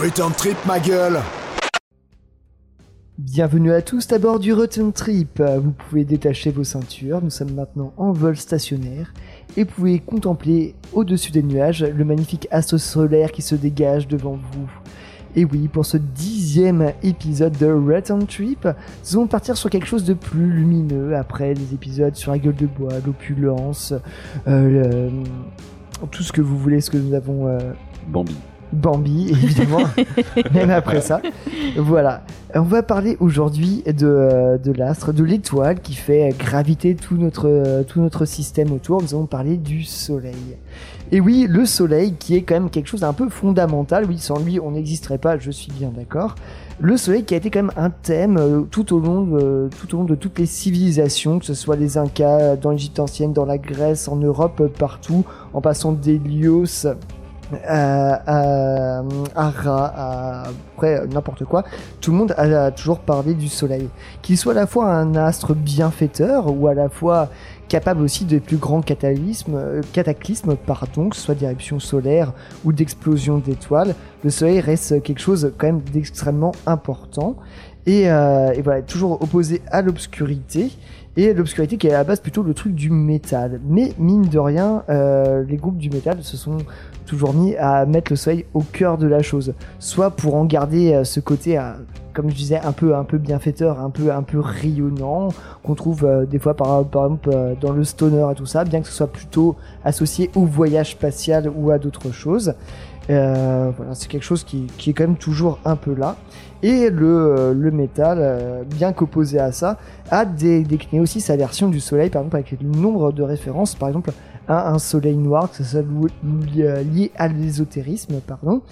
Return Trip. Ma gueule Bienvenue à tous à bord du Return Trip. Vous pouvez détacher vos ceintures, nous sommes maintenant en vol stationnaire et vous pouvez contempler au-dessus des nuages le magnifique astre solaire qui se dégage devant vous. Et oui, pour ce dixième épisode de Return Trip, nous allons partir sur quelque chose de plus lumineux après les épisodes sur la gueule de bois, l'opulence, euh, le- tout ce que vous voulez, ce que nous avons euh, Bambi. Bambi, évidemment, même après ça. Voilà. On va parler aujourd'hui de, de l'astre, de l'étoile qui fait graviter tout notre, tout notre système autour. Nous allons parler du Soleil. Et oui, le Soleil qui est quand même quelque chose d'un peu fondamental. Oui, sans lui, on n'existerait pas, je suis bien d'accord. Le Soleil qui a été quand même un thème euh, tout, au long de, tout au long de toutes les civilisations, que ce soit les Incas, dans l'Égypte ancienne, dans la Grèce, en Europe, euh, partout, en passant d'Hélios à, à, Ra, à après n'importe quoi, tout le monde a, toujours parlé du soleil. Qu'il soit à la fois un astre bienfaiteur ou à la fois capable aussi de plus grands cataclysmes, euh, cataclysmes pardon, que ce soit d'éruptions solaires ou d'explosions d'étoiles, le soleil reste quelque chose quand même d'extrêmement important. Et, euh, et voilà, toujours opposé à l'obscurité, et l'obscurité qui est à la base plutôt le truc du métal. Mais mine de rien, euh, les groupes du métal se sont toujours mis à mettre le soleil au cœur de la chose, soit pour en garder euh, ce côté, euh, comme je disais, un peu un peu bienfaiteur, un peu un peu rayonnant, qu'on trouve des fois par, exemple dans le stoner et tout ça, bien que ce soit plutôt associé au voyage spatial ou à d'autres choses. Euh, voilà, c'est quelque chose qui, qui est quand même toujours un peu là. Et le, euh, le métal, euh, bien qu'opposé à ça, a dé- décliné aussi sa version du soleil, par exemple avec le nombre de références, par exemple à un soleil noir, que ce soit lié à l'ésotérisme, pardon.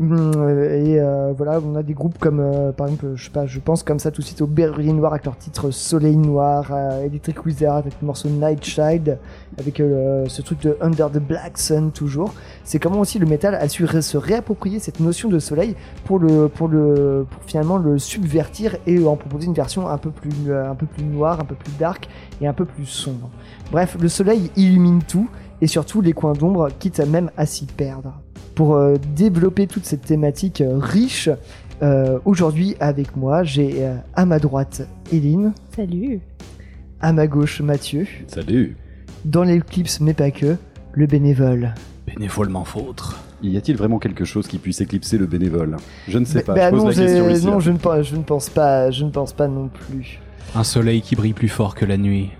Hum, euh, Et euh, voilà, on a des groupes comme, euh, par exemple, je sais pas, je pense comme ça tout de suite au Berrier Noir avec leur titre Soleil Noir, à Electric Wizard avec le morceau Night Child, avec euh, ce truc de Under the Black Sun toujours. C'est comment aussi le métal a su se réapproprier cette notion de soleil pour le, pour le, pour finalement le subvertir et en proposer une version un peu plus, euh, un peu plus noire, un peu plus dark et un peu plus sombre. Bref, le soleil illumine tout et surtout les coins d'ombre, quitte même à s'y perdre. Pour euh, développer toute cette thématique euh, riche, euh, aujourd'hui avec moi, j'ai euh, à ma droite Eline, Salut. à ma gauche Mathieu, Salut. dans l'éclipse mais pas que, le bénévole. Bénévolement fautre. Y a-t-il vraiment quelque chose qui puisse éclipser le bénévole? Je ne sais Bah- pas. bah je pose non, la question ici. non, je ne, pense, je ne pense pas, je ne pense pas non plus. Un soleil qui brille plus fort que la nuit.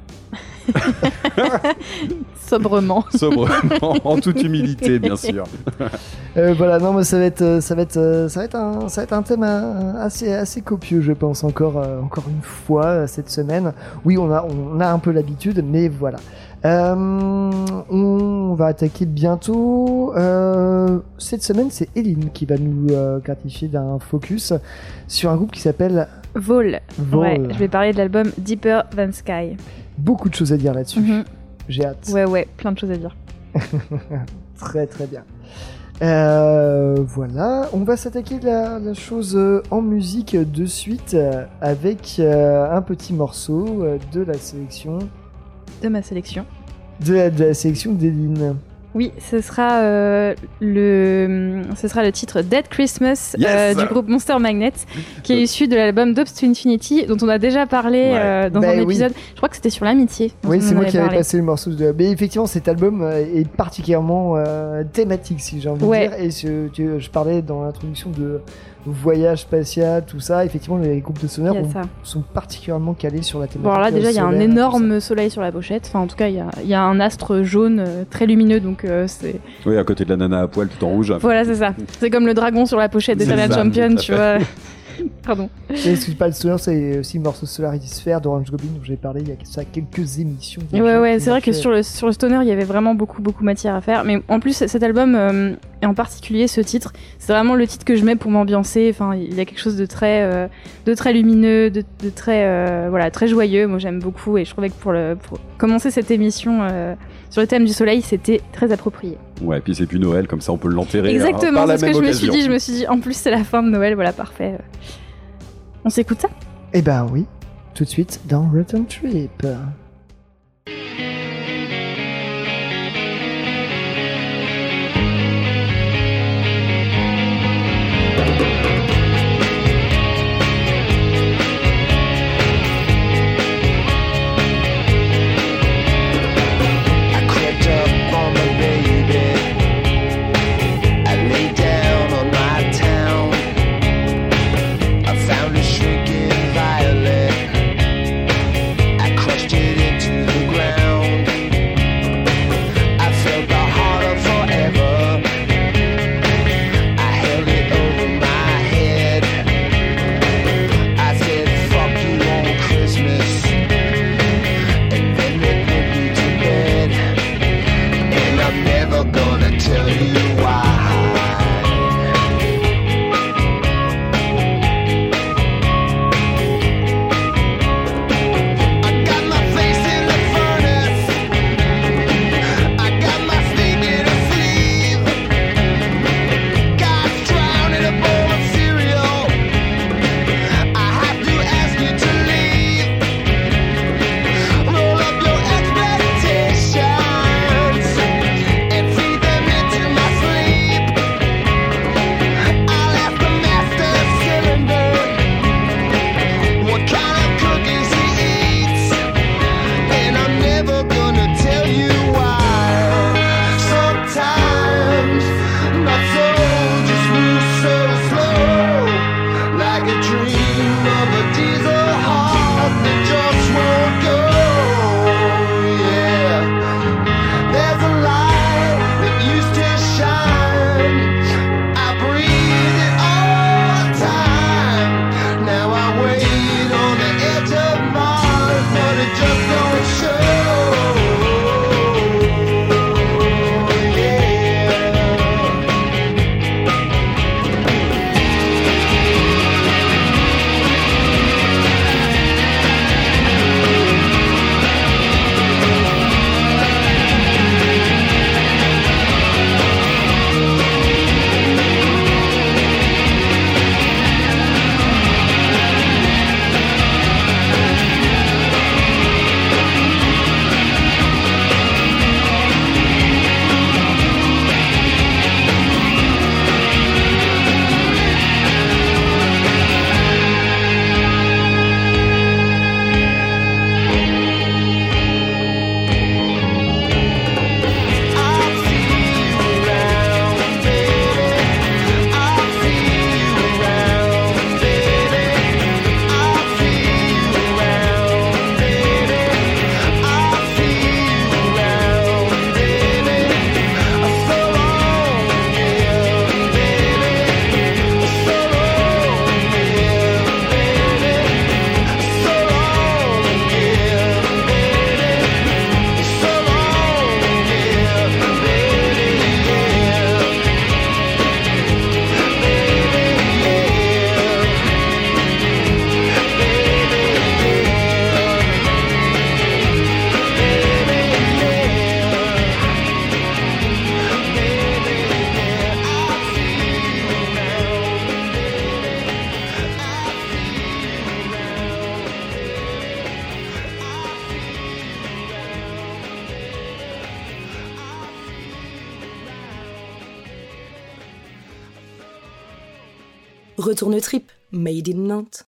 Sobrement. Sobrement, en toute humilité, bien sûr. Euh, voilà, non, mais ça va être, euh, ça va être, euh, ça va être un, ça va être un thème assez, assez copieux, je pense encore, encore une fois cette semaine. Oui, on a, on a un peu l'habitude, mais voilà. Euh, on va attaquer bientôt. Euh, cette semaine, c'est Eline qui va nous euh, gratifier d'un focus sur un groupe qui s'appelle Vol. Vol. Ouais, je vais parler de l'album Deeper Than Sky. Beaucoup de choses à dire là-dessus. Mhm. J'ai hâte. Ouais, ouais, plein de choses à dire. Très très bien. Euh, voilà, on va s'attaquer la, la chose euh, en musique de suite euh, avec un petit morceau de la sélection De ma sélection. de la, de la sélection d'Eline. Oui, ce sera euh, le, ce sera le titre Dead Christmas Yes euh, du groupe Monster Magnet, qui est issu de l'album Dubs to Infinity, dont on a déjà parlé Ouais. euh, dans Bah un oui. épisode. Je crois que c'était sur l'amitié. Oui, c'est moi qui avais passé le morceau de. Mais effectivement, cet album euh, est particulièrement euh, thématique, si j'ai envie Ouais. de dire. Et je parlais dans l'introduction de voyage spatial, tout ça. Effectivement, les groupes de ont- ça. sont particulièrement calés sur la thématique. Bon, alors là, déjà, il y a un énorme soleil sur la pochette. Enfin, en tout cas, il y a, il y a un astre jaune euh, très lumineux, donc euh, c'est. Oui, à côté de la nana à poil tout en rouge. Voilà, c'est ça. C'est comme le dragon sur la pochette d'Eternal ça, Champion, tu vois. Pardon. Et excuse pas le sonore, c'est aussi le morceau Solarity Sphere d'Orange Goblin dont j'ai parlé il y a ça quelques émissions. Ouais, ouais, c'est vrai que fait- sur le, sur le stoner, il y avait vraiment beaucoup, beaucoup matière à faire. Mais en plus, cet album, euh, et en particulier ce titre, c'est vraiment le titre que je mets pour m'ambiancer. Enfin, il y a quelque chose de très, euh, de très lumineux, de, de très, euh, voilà, très joyeux. Moi, j'aime beaucoup et je trouvais que pour, le, pour commencer cette émission euh, sur le thème du soleil, c'était très approprié. Ouais, puis c'est plus Noël, comme ça on peut l'enterrer. hein, Exactement, c'est ce que je me suis dit. Je me suis dit, en plus, c'est la fin de Noël, voilà, parfait. On s'écoute ça? Eh ben oui, tout de suite dans Return Trip. Retourne trip, made in Nantes.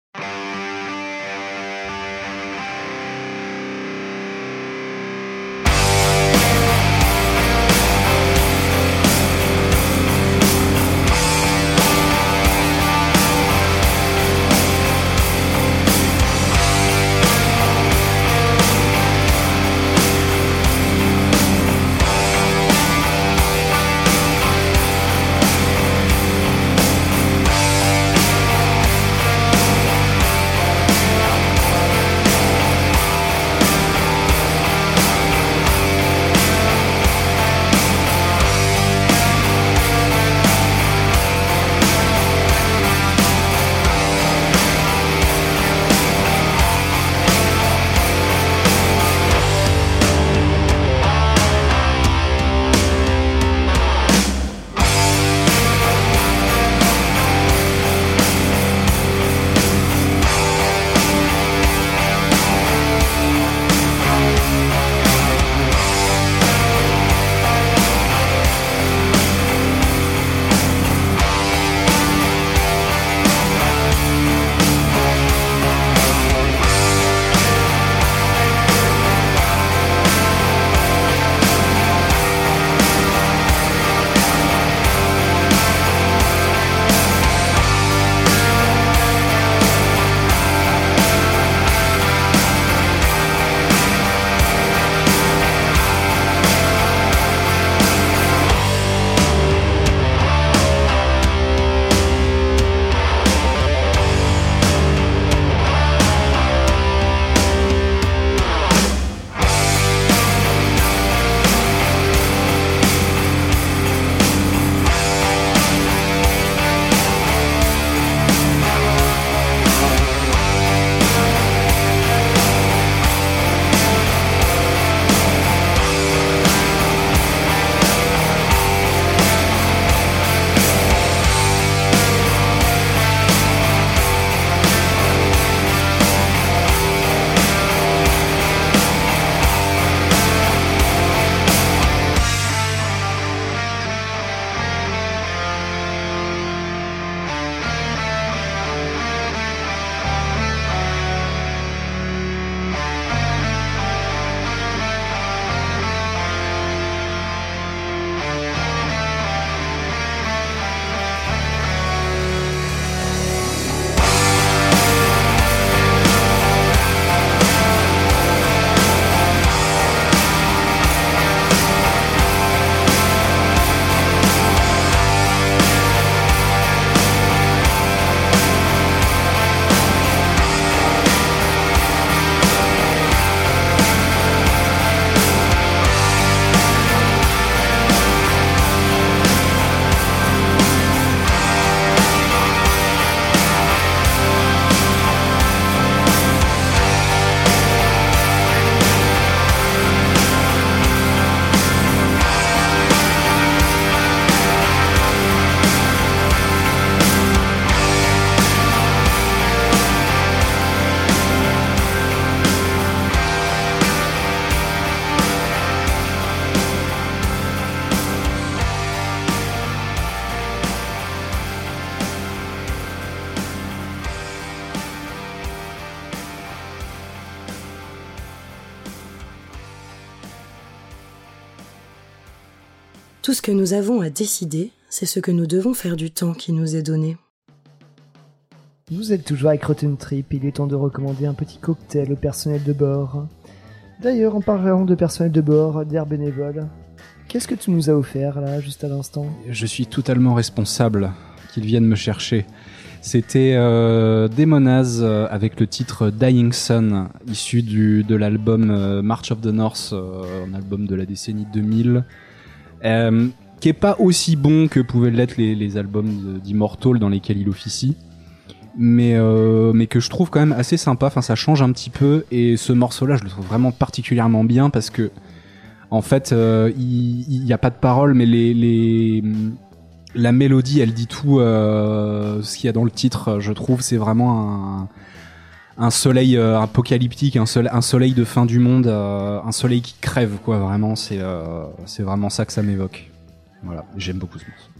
Que nous avons à décider, c'est ce que nous devons faire du temps qui nous est donné. Vous êtes toujours avec Rotten Trip, il est temps de recommander un petit cocktail au personnel de bord. D'ailleurs, en parlant de personnel de bord, d'air bénévole, qu'est-ce que tu nous as offert là, juste à l'instant? Je suis totalement responsable qu'ils viennent me chercher. C'était euh, Demonaz euh, avec le titre Dying Sun, issu du, de l'album euh, March of the North, euh, un album de la décennie 2000, euh, qui est pas aussi bon que pouvaient l'être les, albums d'Immortal dans lesquels il officie, mais euh, mais que je trouve quand même assez sympa. Enfin, ça change un petit peu et ce morceau-là, je le trouve vraiment particulièrement bien parce que en fait, euh, il il y, a pas de paroles, mais les, les la mélodie, elle dit tout euh, ce qu'il y a dans le titre. Je trouve c'est vraiment un un soleil euh, apocalyptique, un, soleil, un soleil de fin du monde, euh, un soleil qui crève quoi. Vraiment, c'est euh, c'est vraiment ça que ça m'évoque. Voilà, j'aime beaucoup ce morceau.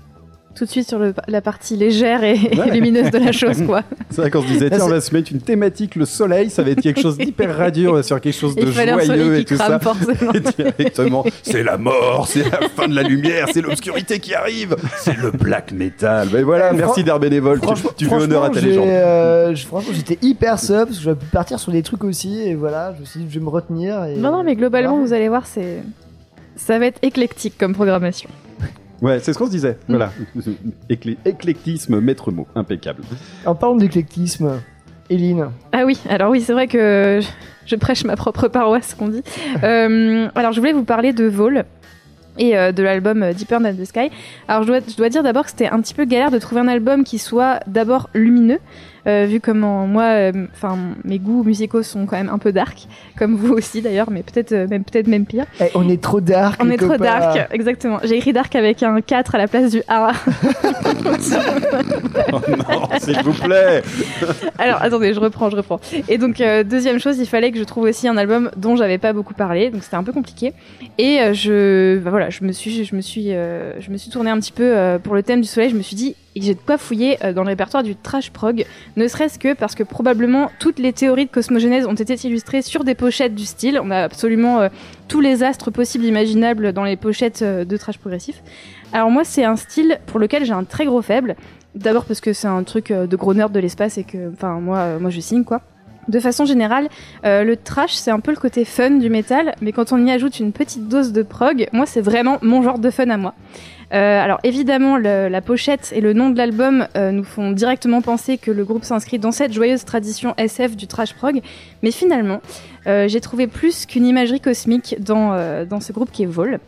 Tout de suite sur le- la partie légère et, lumineuse de la chose, quoi. C'est vrai qu'on se disait, tiens, on va se mettre une thématique, le soleil, ça va être quelque chose d'hyper radieux, on va sur quelque chose de Il fallait un joyeux et tout crame ça. forcément. Et directement, c'est la mort, c'est la fin de la lumière, c'est l'obscurité qui arrive, c'est le black metal. Mais voilà, Euh, merci d'Air Bénévole, tu, Franchement- tu fais honneur à ta légende. euh, je- franchement, j'étais hyper sub parce que j'aurais pu partir sur des trucs aussi et voilà, je me suis dit, je vais me retenir. Et... Non, non, mais globalement, vous allez voir, c'est. Ça va être éclectique comme programmation. Ouais, c'est ce qu'on se disait. Voilà. Éclé- éclectisme, maître mot, impeccable. En parlant d'éclectisme, Eline, Ah oui, alors oui, c'est vrai que je, je prêche ma propre paroisse, qu'on dit. Euh, alors, je voulais vous parler de Vol et euh, de l'album euh, Deeper Than the Sky. Alors, je dois, je dois dire d'abord que c'était un petit peu galère de trouver un album qui soit d'abord lumineux, euh, vu comment moi, euh, enfin, mes goûts musicaux sont quand même un peu dark, comme vous aussi d'ailleurs, mais peut-être euh, même peut-être même pire. Eh, on est trop dark. On est trop dark, exactement. J'ai écrit dark avec un 4 à la place du A. Oh non, s'il vous plaît. Alors attendez, je reprends, je reprends. Et donc euh, deuxième chose, il fallait que je trouve aussi un album dont j'avais pas beaucoup parlé, donc c'était un peu compliqué. Et euh, je, bah voilà, je me suis, je me suis, euh, je me suis tournée un petit peu euh, pour le thème du soleil. Je me suis dit, et j'ai de quoi fouiller euh, dans le répertoire du trash prog, ne serait-ce que parce que probablement toutes les théories de cosmogénèse ont été illustrées sur des pochettes du style. On a absolument euh, tous les astres possibles imaginables dans les pochettes euh, de trash progressif. Alors moi, c'est un style pour lequel j'ai un très gros faible. D'abord parce que c'est un truc de gros nerd de l'espace et que, enfin, moi, moi, je signe quoi. De façon générale, euh, le trash, c'est un peu le côté fun du métal, mais quand on y ajoute une petite dose de prog, moi, c'est vraiment mon genre de fun à moi. Euh, alors évidemment, la pochette et le nom de l'album euh, nous font directement penser que le groupe s'inscrit dans cette joyeuse tradition SF du trash prog, mais finalement, j'ai trouvé plus qu'une imagerie cosmique dans, dans ce groupe qui est Vol.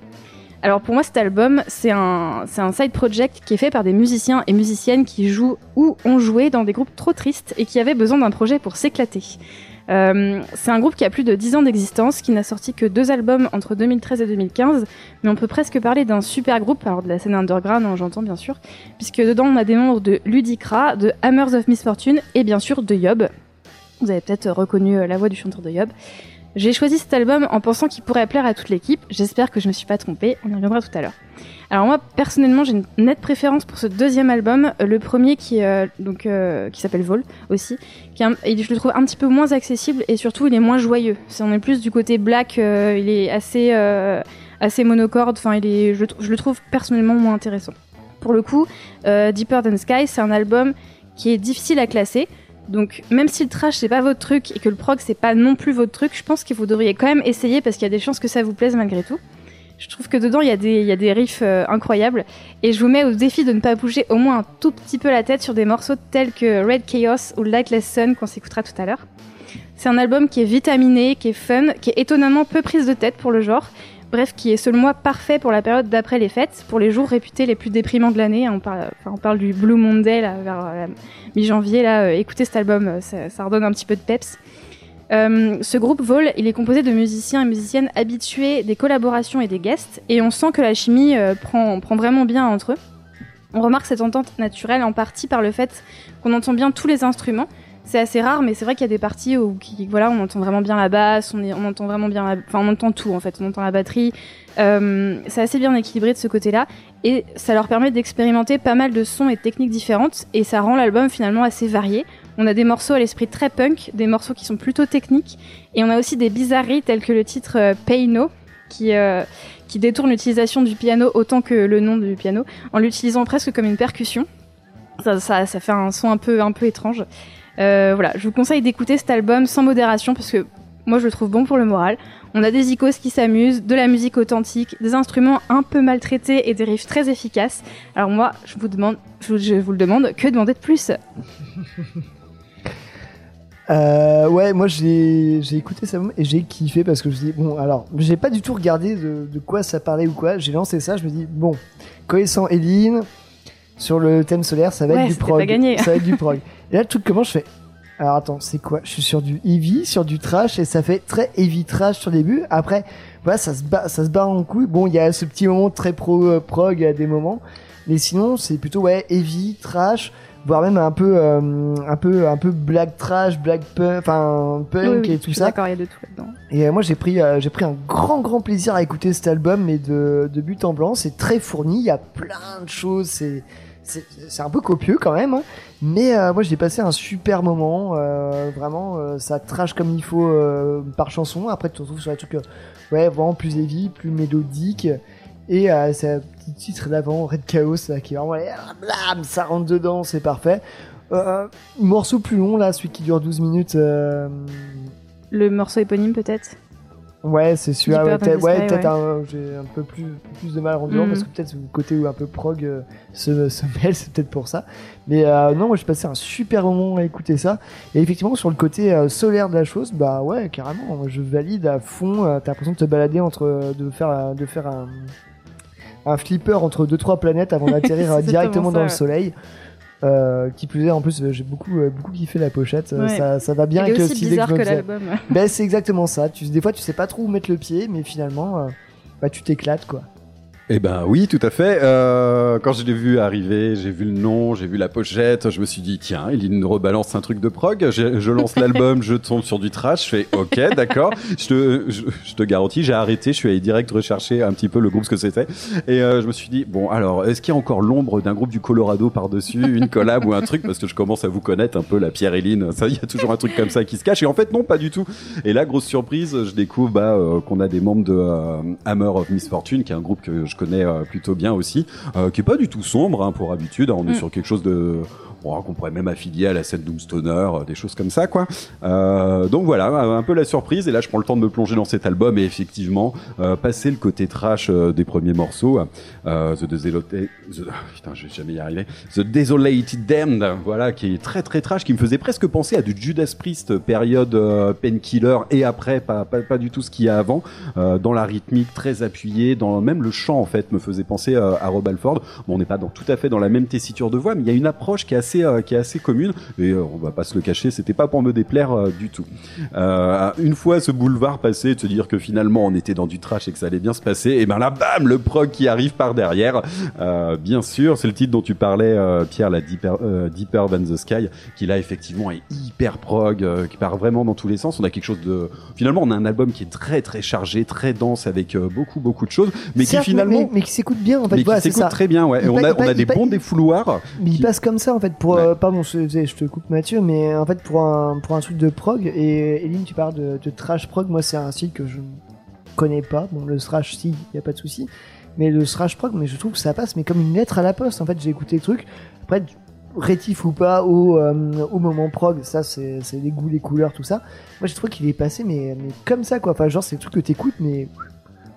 Alors pour moi cet album c'est un, side project qui est fait par des musiciens et musiciennes qui jouent ou ont joué dans des groupes trop tristes et qui avaient besoin d'un projet pour s'éclater. Euh, c'est un groupe qui a plus de 10 ans d'existence, qui n'a sorti que deux albums entre 2013 et 2015, mais on peut presque parler d'un super groupe, alors de la scène underground hein, j'entends bien sûr, puisque dedans on a des membres de Ludicra, de Hammers of Misfortune et bien sûr de Yob. Vous avez peut-être reconnu euh, la voix du chanteur de Yob. J'ai choisi cet album en pensant qu'il pourrait plaire à toute l'équipe. J'espère que je me suis pas trompée. On y reviendra tout à l'heure. Alors moi personnellement j'ai une nette préférence pour ce deuxième album, Euh, le premier qui euh, euh, qui s'appelle Vol aussi, je le trouve un petit peu moins accessible et surtout il est moins joyeux. C'est on est plus du côté black, il est assez assez monocorde. Enfin il est je, le trouve personnellement moins intéressant. Pour le coup, Deeper Than Sky c'est un album qui est difficile à classer. Donc même si le trash c'est pas votre truc et que le prog c'est pas non plus votre truc, je pense que vous devriez quand même essayer parce qu'il y a des chances que ça vous plaise malgré tout. Je trouve que dedans il y a des, riffs euh, incroyables et je vous mets au défi de ne pas bouger au moins un tout petit peu la tête sur des morceaux tels que Red Chaos ou Lightless Sun qu'on s'écoutera tout à l'heure. C'est un album qui est vitaminé, qui est fun, qui est étonnamment peu prise de tête pour le genre. Bref, qui est selon moi parfait pour la période d'après les fêtes, pour les jours réputés les plus déprimants de l'année. On parle, du Blue Monday là, vers euh, mi-janvier. Là, euh, écoutez cet album, euh, ça, redonne un petit peu de peps. Euh, ce groupe Vol, il est composé de musiciens et musiciennes habitués des collaborations et des guests, et on sent que la chimie prend, prend vraiment bien entre eux. On remarque cette entente naturelle en partie par le fait qu'on entend bien tous les instruments. C'est assez rare, mais c'est vrai qu'il y a des parties où voilà, on entend vraiment bien la basse, on, est- on entend vraiment bien, enfin on entend tout en fait, on entend la batterie. Euh, c'est assez bien équilibré de ce côté-là, et ça leur permet d'expérimenter pas mal de sons et techniques différentes, et ça rend l'album finalement assez varié. On a des morceaux à l'esprit très punk, des morceaux qui sont plutôt techniques, et on a aussi des bizarreries telles que le titre euh, Pay No, qui, euh, qui détourne l'utilisation du piano autant que le nom du piano, en l'utilisant presque comme une percussion. Ça, ça, ça fait un son un peu, un peu étrange. Euh, voilà, je vous conseille d'écouter cet album sans modération parce que moi je le trouve bon pour le moral. On a des icônes qui s'amusent, de la musique authentique, des instruments un peu maltraités et des riffs très efficaces. Alors moi, je vous demande, je vous, je vous le demande, que demander de plus? Euh, ouais, moi j'ai écouté ça et j'ai kiffé parce que je me dis bon alors j'ai pas du tout regardé de, de quoi ça parlait ou quoi. J'ai lancé ça, je me dis bon connaissant Eline sur le thème solaire, ça va Ouais, être du prog. Ça va être du prog. Et là le truc comment je fais alors attends, c'est quoi? Je suis sur du heavy, sur du trash et ça fait très heavy trash sur le début. Après, voilà, ça se bat, ça se bat en couille. Bon, il y a ce petit moment très pro euh, prog à des moments, mais sinon c'est plutôt ouais heavy trash, voire même un peu euh, un peu un peu black trash, black punk, enfin punk Oui, oui, et tout ça. D'accord, il y a de tout là-dedans. Et euh, moi j'ai pris euh, j'ai pris un grand grand plaisir à écouter cet album mais de de but en blanc, c'est très fourni, il y a plein de choses, c'est c'est un peu copieux quand même, hein. mais euh, moi j'ai passé un super moment. euh, vraiment, euh, ça trash comme il faut par chanson. Après, tu te retrouves sur des trucs ouais, vraiment plus heavy, plus mélodique. Et c'est un petit titre d'avant, Red Chaos, qui est vraiment allez, blam, ça rentre dedans, c'est parfait. Morceau plus long là, celui qui dure 12 minutes. Le morceau éponyme peut-être? Ouais, c'est celui-là. Ouais, peut-être ouais, ouais. un- j'ai un peu plus, plus de mal à rendre Mhm. parce que peut-être le côté où un peu prog euh, se, se mêle, c'est peut-être pour ça. Mais euh, non, moi j'ai passé un super moment à écouter ça. Et effectivement, sur le côté euh, solaire de la chose, bah ouais, carrément, je valide à fond. T'as l'impression de te balader entre, de faire, de faire un, un flipper entre deux trois planètes avant d'atterrir directement dans le soleil. Euh, qui plus est, en plus, j'ai beaucoup, euh, beaucoup kiffé la pochette. Euh, Ouais. Ça, ça va bien avec le style que l'album. Ben c'est exactement ça. Tu, des fois, tu sais pas trop où mettre le pied, mais finalement, bah, tu t'éclates quoi. Eh ben oui, tout à fait. Euh, quand je l'ai vu arriver, j'ai vu le nom, j'ai vu la pochette, je me suis dit tiens, il nous rebalance un truc de prog. Je, je lance l'album, je tombe sur du trash, je fais ok, d'accord. Je te, je, je te garantis, j'ai arrêté, je suis allé direct rechercher un petit peu le groupe ce que c'était, et euh, je me suis dit bon alors est-ce qu'il y a encore l'ombre d'un groupe du Colorado par dessus, une collab ou un truc? Parce que je commence à vous connaître un peu la Pierre Éline, ça il y a toujours un truc comme ça qui se cache et en fait non pas du tout. Et là grosse surprise, je découvre bah, euh, qu'on a des membres de euh, Hammer of Misfortune, qui est un groupe que je connais euh, plutôt bien aussi, euh, qui est pas du tout sombre hein, pour habitude. On est Mm. sur quelque chose de qu'on pourrait même affilier à la scène Doomstoner, euh, des choses comme ça quoi. Euh, donc voilà, un peu la surprise. Et là, je prends le temps de me plonger dans cet album et effectivement euh, passer le côté trash des premiers morceaux, The Desolated, Damned, voilà, qui est très très trash, qui me faisait presque penser à du Judas Priest période Painkiller et après, pas, pas, du tout ce qu'il y a avant, dans la rythmique très appuyée, dans même le chant en fait me faisait penser à Rob Alford. Bon, on n'est pas dans, tout à fait dans la même tessiture de voix, mais il y a une approche qui est assez euh, qui est assez commune et euh, on va pas se le cacher, c'était pas pour me déplaire euh, du tout. Une fois ce boulevard passé, de se dire que finalement on était dans du trash et que ça allait bien se passer, et ben là, bam, le prog qui arrive par derrière. Bien sûr, c'est le titre dont tu parlais, Pierre, la Deeper, Deeper Than the Sky, qui là effectivement est hyper prog, qui part vraiment dans tous les sens. On a quelque chose de, finalement, on a un album qui est très très chargé, très dense, avec beaucoup beaucoup de choses, mais qui finalement, mais, mais qui s'écoute bien en fait. mais Voilà, qui s'écoute très bien. Ouais. Il Et on a il on a il des bons défouloirs. Mais il qui- passe comme ça en fait pour Ouais. euh, pardon je, te coupe Mathieu mais en fait pour un pour un truc de prog et Eline tu parles de, de trash prog moi c'est un style que je connais pas. Bon le thrash si y a pas de souci. Mais le thrash prog mais je trouve que ça passe mais comme une lettre à la poste. En fait j'ai écouté le truc. Après rétif ou pas au euh, au moment prog ça c'est c'est les goûts les couleurs tout ça. Moi j'ai trouvé qu'il est passé mais mais comme ça quoi. Enfin genre c'est le truc que t'écoutes mais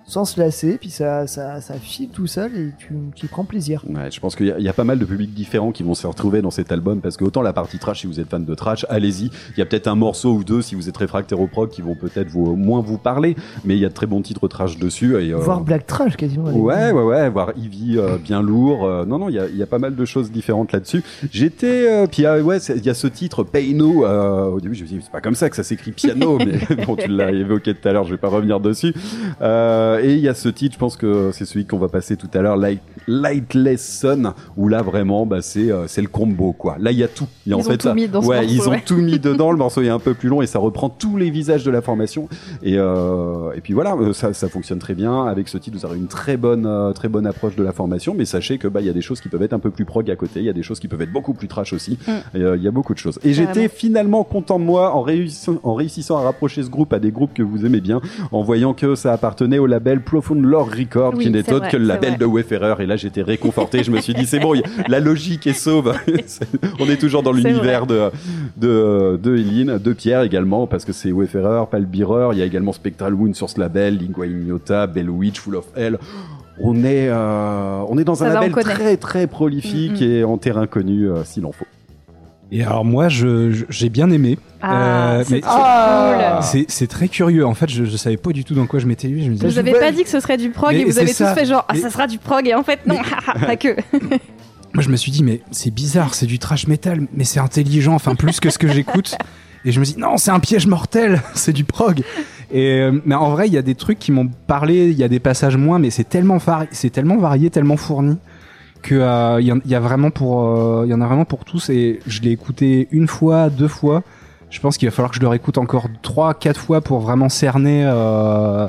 sans se lasser puis ça ça ça file tout seul et tu tu y prends plaisir Ouais, je pense qu'il y, y a pas mal de publics différents qui vont se retrouver dans cet album parce que autant la partie trash, si vous êtes fan de trash, allez-y. Il y a peut-être un morceau ou deux si vous êtes réfractaire au prog qui vont peut-être vous, moins vous parler, mais il y a de très bons titres trash dessus. Et, euh, voire black trash quasiment Ouais, ouais, ouais, voir Eevee euh, bien lourd. euh, non, non, il y a, il y a pas mal de choses différentes là-dessus. J'étais, euh, puis ah, ouais, il y a ce titre Payno. Euh, au début, je me suis dit, c'est pas comme ça que ça s'écrit piano, mais bon, tu l'as évoqué tout à l'heure, je vais pas revenir dessus. Euh, et il y a ce titre, je pense que c'est celui qu'on va passer tout à l'heure, Light, Lightless Sun, où là vraiment, bah c'est euh, c'est le combo quoi. Là, il y a tout. Il y a Ils en ont fait tout mis dans ce ouais, morceau, ils ont ouais. tout mis dedans. Le morceau est un peu plus long et ça reprend tous les visages de la formation. Et, euh, et puis voilà, euh, ça, ça fonctionne très bien. Avec ce titre, vous aurez une très bonne, très bonne approche de la formation. Mais sachez que bah il y a des choses qui peuvent être un peu plus prog à côté. Il y a des choses qui peuvent être beaucoup plus trash aussi. Mm. Euh, il y a beaucoup de choses. Et j'étais finalement content de moi en réussissant, en réussissant à rapprocher ce groupe à des groupes que vous aimez bien, en voyant que ça appartenait au label Profound Lore Record, Oui, qui n'est autre vrai, que le label vrai. de Wayfarer. Et là, j'étais réconforté. je me suis dit, c'est bon, la logique est sauve. On est toujours dans l'univers de, de, de Eileen, de Pierre également, parce que c'est Wayfarer, Palbireur, il y a également Spectral Wound sur ce label, Lingua Ignota, Bell Witch, Full of Hell. On est, euh, on est dans un Ça label très très prolifique Mm, mm. et en terrain connu euh, s'il en faut. Et alors moi, j'ai bien aimé. Ah, Euh, c'est mais- trop Ah. C'est très curieux. En fait, je, je savais pas du tout dans quoi je m'étais lu. Je me cool. disais, Vous avez vois- pas dit que ce serait du prog Mais et vous avez ça. tous fait genre ah Mais- ça sera du prog et en fait non pas que. Moi, je me suis dit, mais c'est bizarre, c'est du trash metal, mais c'est intelligent, enfin plus que ce que j'écoute. Et je me suis dit, non, c'est un piège mortel, c'est du prog. Et euh, mais en vrai, il y a des trucs qui m'ont parlé, il y a des passages moins, mais c'est tellement vari- c'est tellement varié, tellement fourni que euh, il y, a vraiment pour, euh, il y en a vraiment pour tous. Et je l'ai écouté une fois, deux fois. Je pense qu'il va falloir que je le réécoute encore trois, quatre fois pour vraiment cerner. euh,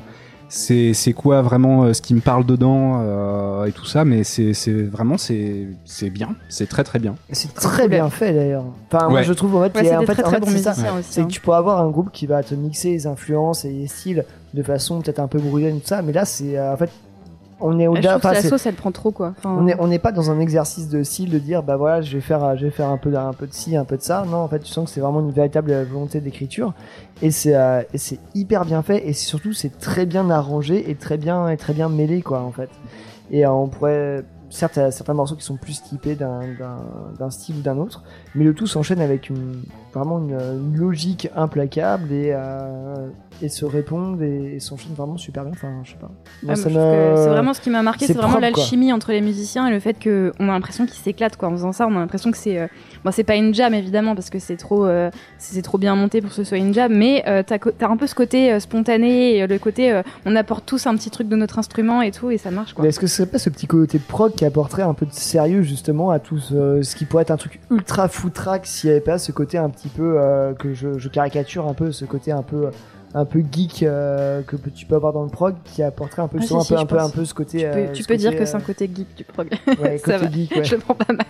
c'est c'est quoi vraiment euh, ce qui me parle dedans euh, et tout ça, mais c'est c'est vraiment c'est c'est bien, c'est très très bien. C'est très bien fait d'ailleurs. Enfin, moi je trouve en fait, c'est a- en des fait, très en très fait, bons c'est ça. musiciens aussi. C'est hein. que tu pourras avoir un groupe qui va te mixer les influences et les styles de façon peut-être un peu bruyante tout ça, mais là c'est euh, en fait on est au-delà. que enfin, la sauce, elle prend trop quoi. Enfin, on est on n'est pas dans un exercice de style de dire bah voilà je vais faire euh, je vais faire un peu un peu de ci un peu de ça. Non en fait tu sens que c'est vraiment une véritable volonté d'écriture et c'est euh, c'est hyper bien fait et surtout c'est très bien arrangé et très bien et très bien mêlé quoi en fait. Et euh, on pourrait certes il y a certains morceaux qui sont plus typés d'un style ou d'un autre, mais le tout s'enchaîne avec une vraiment une, une logique implacable et euh, et se répondent et, et s'enchaînent vraiment super bien. Enfin je sais pas. Ouais, me- C'est vraiment ce qui m'a marqué, c'est vraiment l'alchimie entre les musiciens et le fait qu'on a l'impression qu'ils s'éclatent quoi. En faisant ça, on a l'impression que c'est. euh, Bon, c'est pas une jam évidemment parce que c'est trop, euh, c'est trop bien monté pour que ce soit une jam, mais euh, t'as t'as un peu ce côté spontané, et, le côté on apporte tous un petit truc de notre instrument et tout, et ça marche quoi. Est-ce que ce serait pas ce petit côté prog qui apporterait un peu de sérieux justement à tout ce, ce qui pourrait être un truc ultra footrack s'il n'y avait pas ce côté un petit peu euh, que je, je caricature un peu ce côté un peu un peu geek euh, que tu peux avoir dans le prog qui apporterait un peu Ah, si, un si, peu je un peu pense. un peu ce côté Tu peux, euh, tu dire que c'est un côté geek du prog. ouais, côté va. geek ouais. Je le prends pas mal.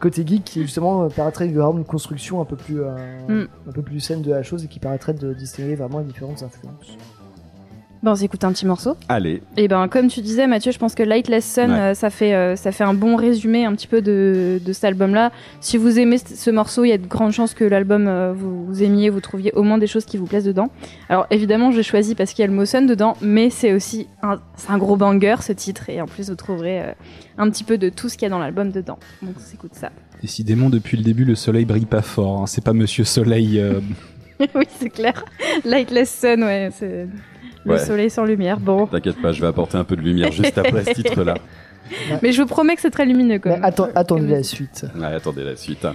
côté geek qui justement permettrait de avoir une construction un peu plus Mm. un peu plus saine de la chose et qui permettrait de distinguer vraiment les différentes influences Bon, on s'écoute un petit morceau. Allez, Et ben, comme tu disais, Mathieu, je pense que Lightless Sun, Ouais. euh, ça fait euh, ça fait un bon résumé un petit peu de, de cet album-là. Si vous aimez ce ce morceau, il y a de grandes chances que l'album euh, vous, vous aimiez, vous trouviez au moins des choses qui vous plaisent dedans. Alors évidemment, j'ai choisi parce qu'il y a le mot Sun dedans, mais c'est aussi un, c'est un gros banger ce titre, et en plus vous trouverez euh, un petit peu de tout ce qu'il y a dans l'album dedans. Donc on s'écoute ça. Décidément, depuis le début, le soleil brille pas fort. hein. C'est pas Monsieur Soleil. euh, oui, c'est clair. Lightless Sun, ouais, c'est le Ouais. soleil sans lumière. Bon, t'inquiète pas, je vais apporter un peu de lumière juste après ce titre-là. mais je vous promets que c'est très lumineux quand même. attends, attendez la suite Ouais, attendez la suite.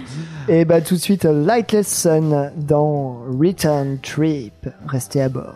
et bah tout de suite Lightless Sun dans Return Trip restez à bord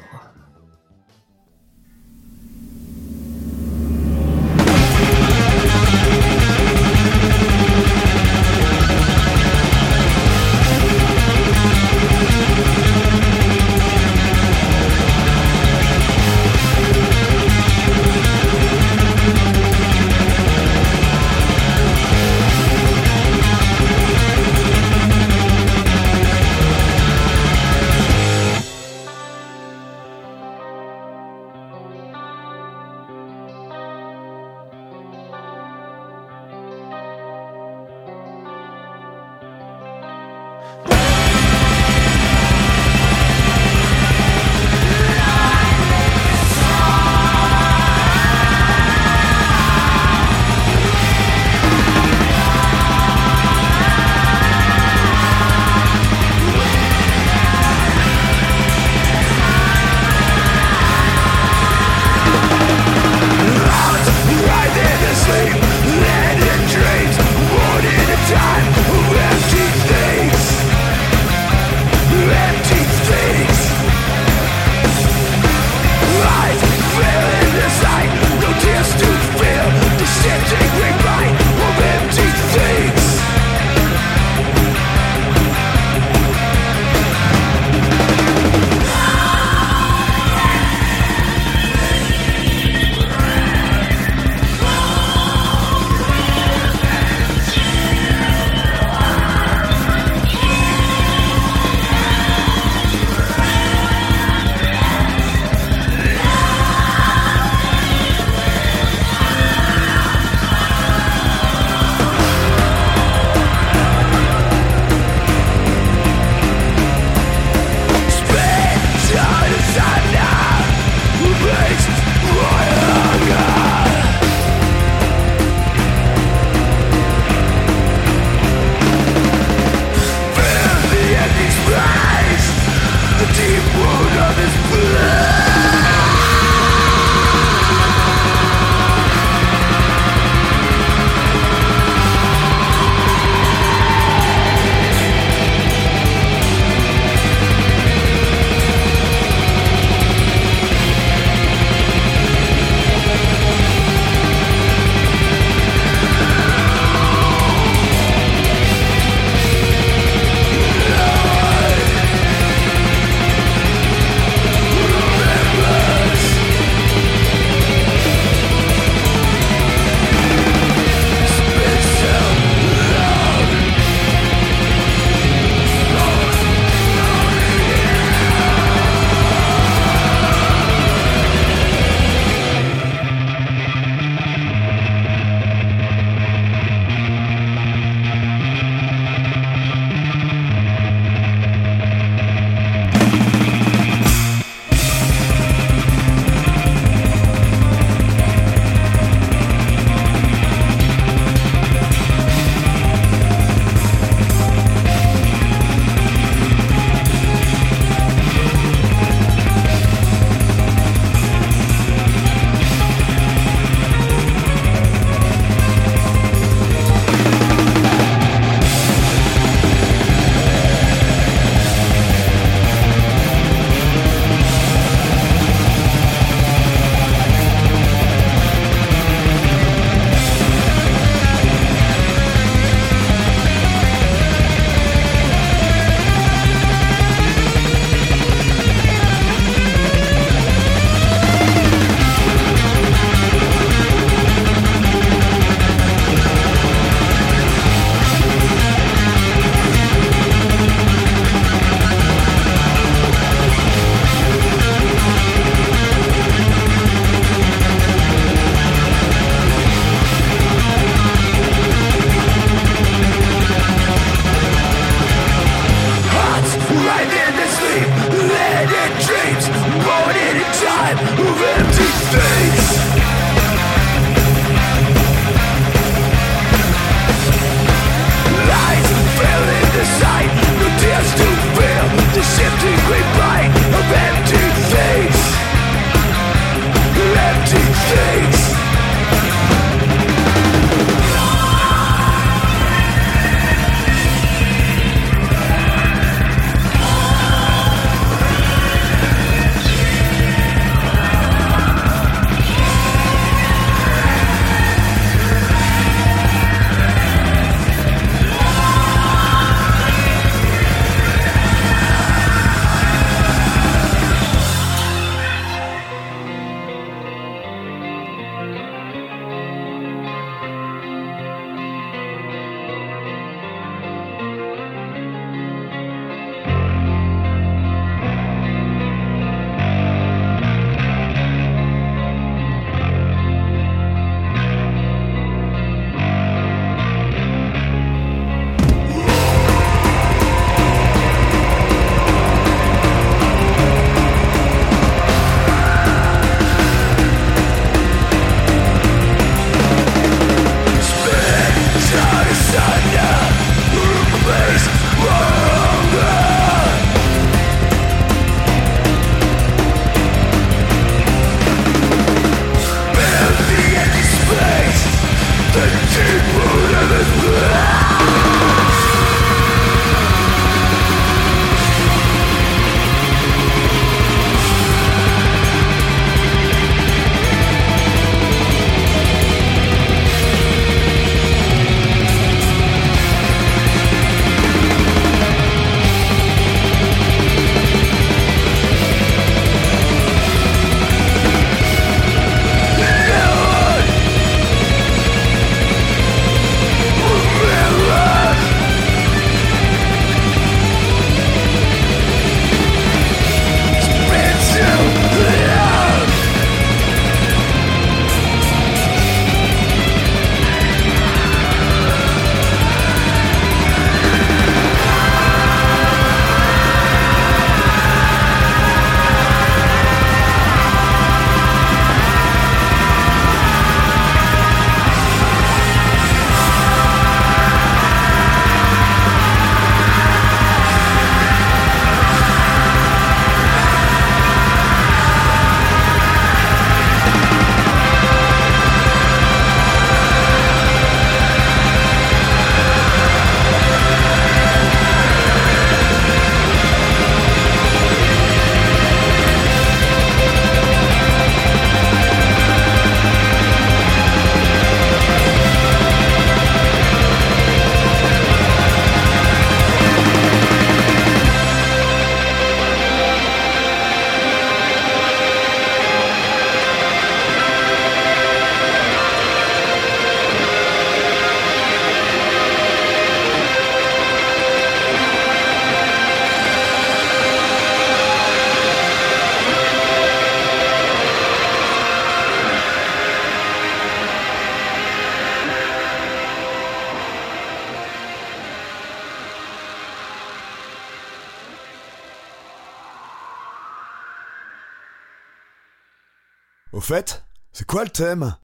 fait, c'est quoi le thème?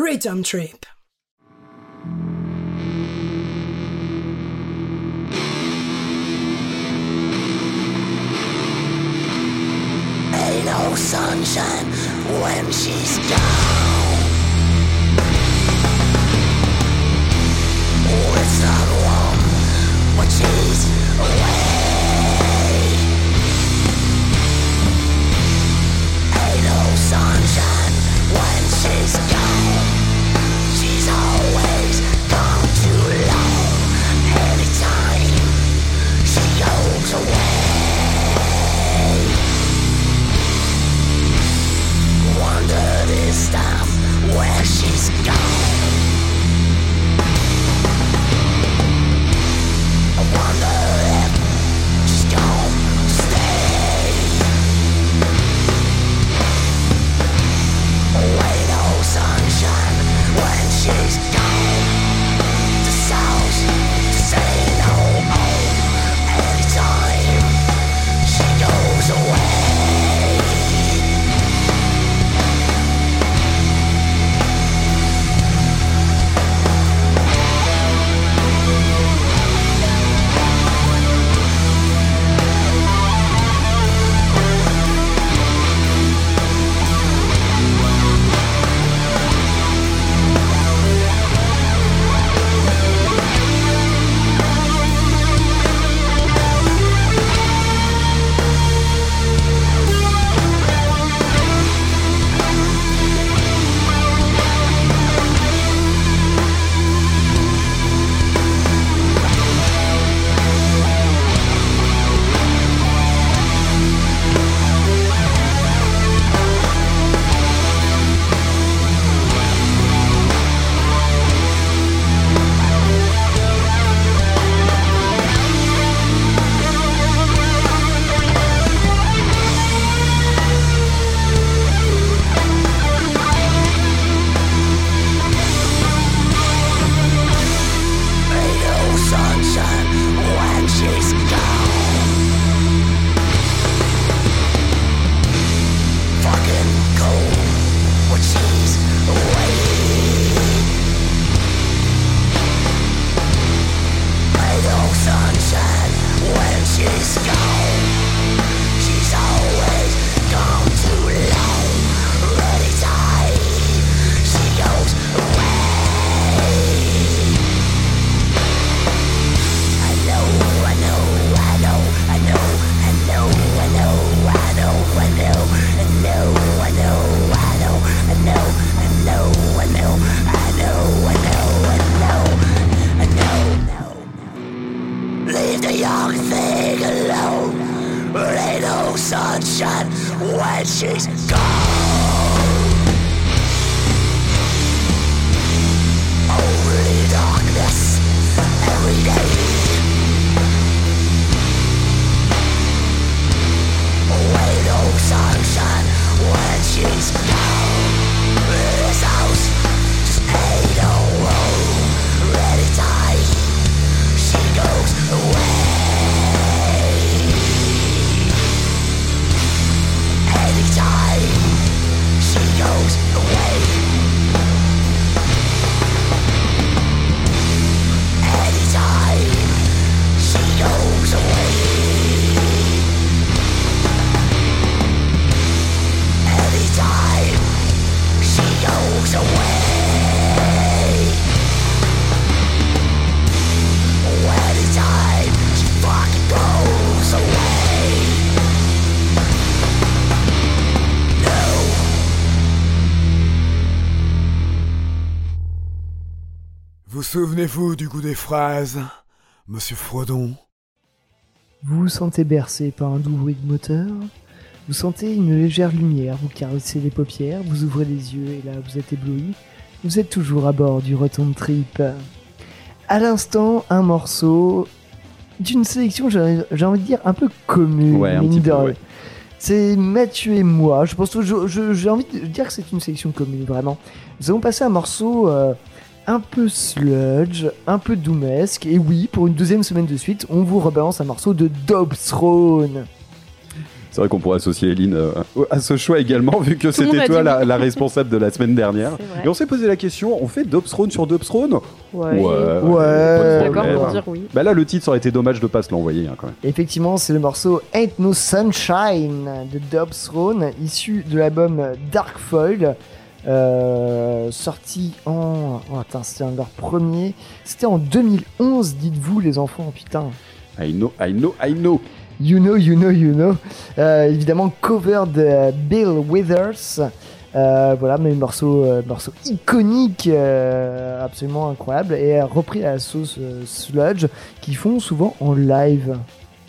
Rhythm Trip. Ain't no sunshine when she's gone. Oh, it's not warm, when she's away. Ain't no sunshine when she's gone. bloodshed when she's gone. Only darkness every day. Sunshine when she's gone. Souvenez-vous du goût des fraises, monsieur Frodon? Vous vous sentez bercé par un doux bruit de moteur? Vous sentez une légère lumière vous caressez les paupières, vous ouvrez les yeux et là vous êtes ébloui. Vous êtes toujours à bord du Rotom Trip. À l'instant, un morceau d'une sélection, j'ai envie de dire, un peu commune. Ouais, un petit peu, ouais. C'est Mathieu et moi. Je pense que j'ai envie de dire que c'est une sélection commune, vraiment. Nous avons passé un morceau euh, un peu sludge, un peu doomesque. Et oui, pour une deuxième semaine de suite, on vous rebalance un morceau de Dob Throne. C'est vrai qu'on pourrait associer Eline euh, à ce choix également, vu que c'était toi la, responsable de la semaine dernière. Et on s'est posé la question, on fait Dobstrone sur Dobstrone Ouais. Ouais. de D'accord pour dire oui. Bah là, le titre, ça aurait été dommage de pas se l'envoyer hein, quand même. Effectivement, c'est le morceau Ain't No Sunshine de Dob Throne, issu de l'album Dark Foil, euh, sorti en. Oh, attends, c'était un de leurs premiers. C'était en 2011, dites-vous, les enfants, putain. I know, I know, I know. You know, you know, you know. Euh, évidemment, cover de Bill Withers. Euh, voilà, mais morceau, morceau iconique, absolument incroyable, et repris à la sauce sludge, qu'ils font souvent en live.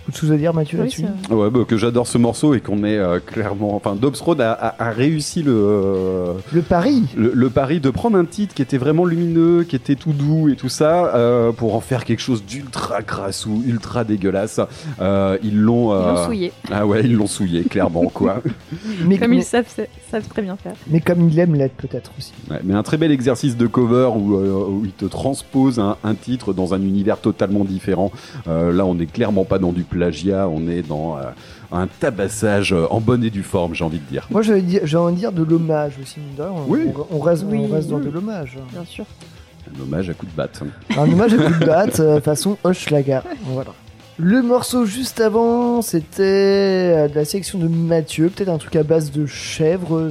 Quelque chose à dire, Mathieu, Oui, là-dessus Ouais, bah, que j'adore ce morceau et qu'on est euh, clairement. Enfin, Dobstrone a, a- a réussi le, euh, Le pari le, le pari de prendre un titre qui était vraiment lumineux, qui était tout doux et tout ça, euh, pour en faire quelque chose d'ultra crassou, ultra dégueulasse. Euh, ils l'ont. Ils l'ont souillé. Ah ouais, ils l'ont souillé, clairement, quoi. mais, Comme mais, ils savent, savent très bien faire. mais comme il aime l'être peut-être aussi. Ouais, mais un très bel exercice de cover où, euh, où il te transpose un, un titre dans un univers totalement différent. Euh, là, on n'est clairement pas dans du plagiat, on est dans euh, un tabassage euh, en bonne et due forme, j'ai envie de dire. Moi, j'allais dire- j'ai envie de dire de l'hommage aussi, mine de rien. On, Oui. on, on reste, Oui, on reste dans oui. de l'hommage. Bien sûr. Un hommage à coup de batte. Un hommage à coup de batte, euh, façon Hochelaga. Voilà. Le morceau juste avant, c'était euh, de la sélection de Mathieu, peut-être un truc à base de chèvre, euh,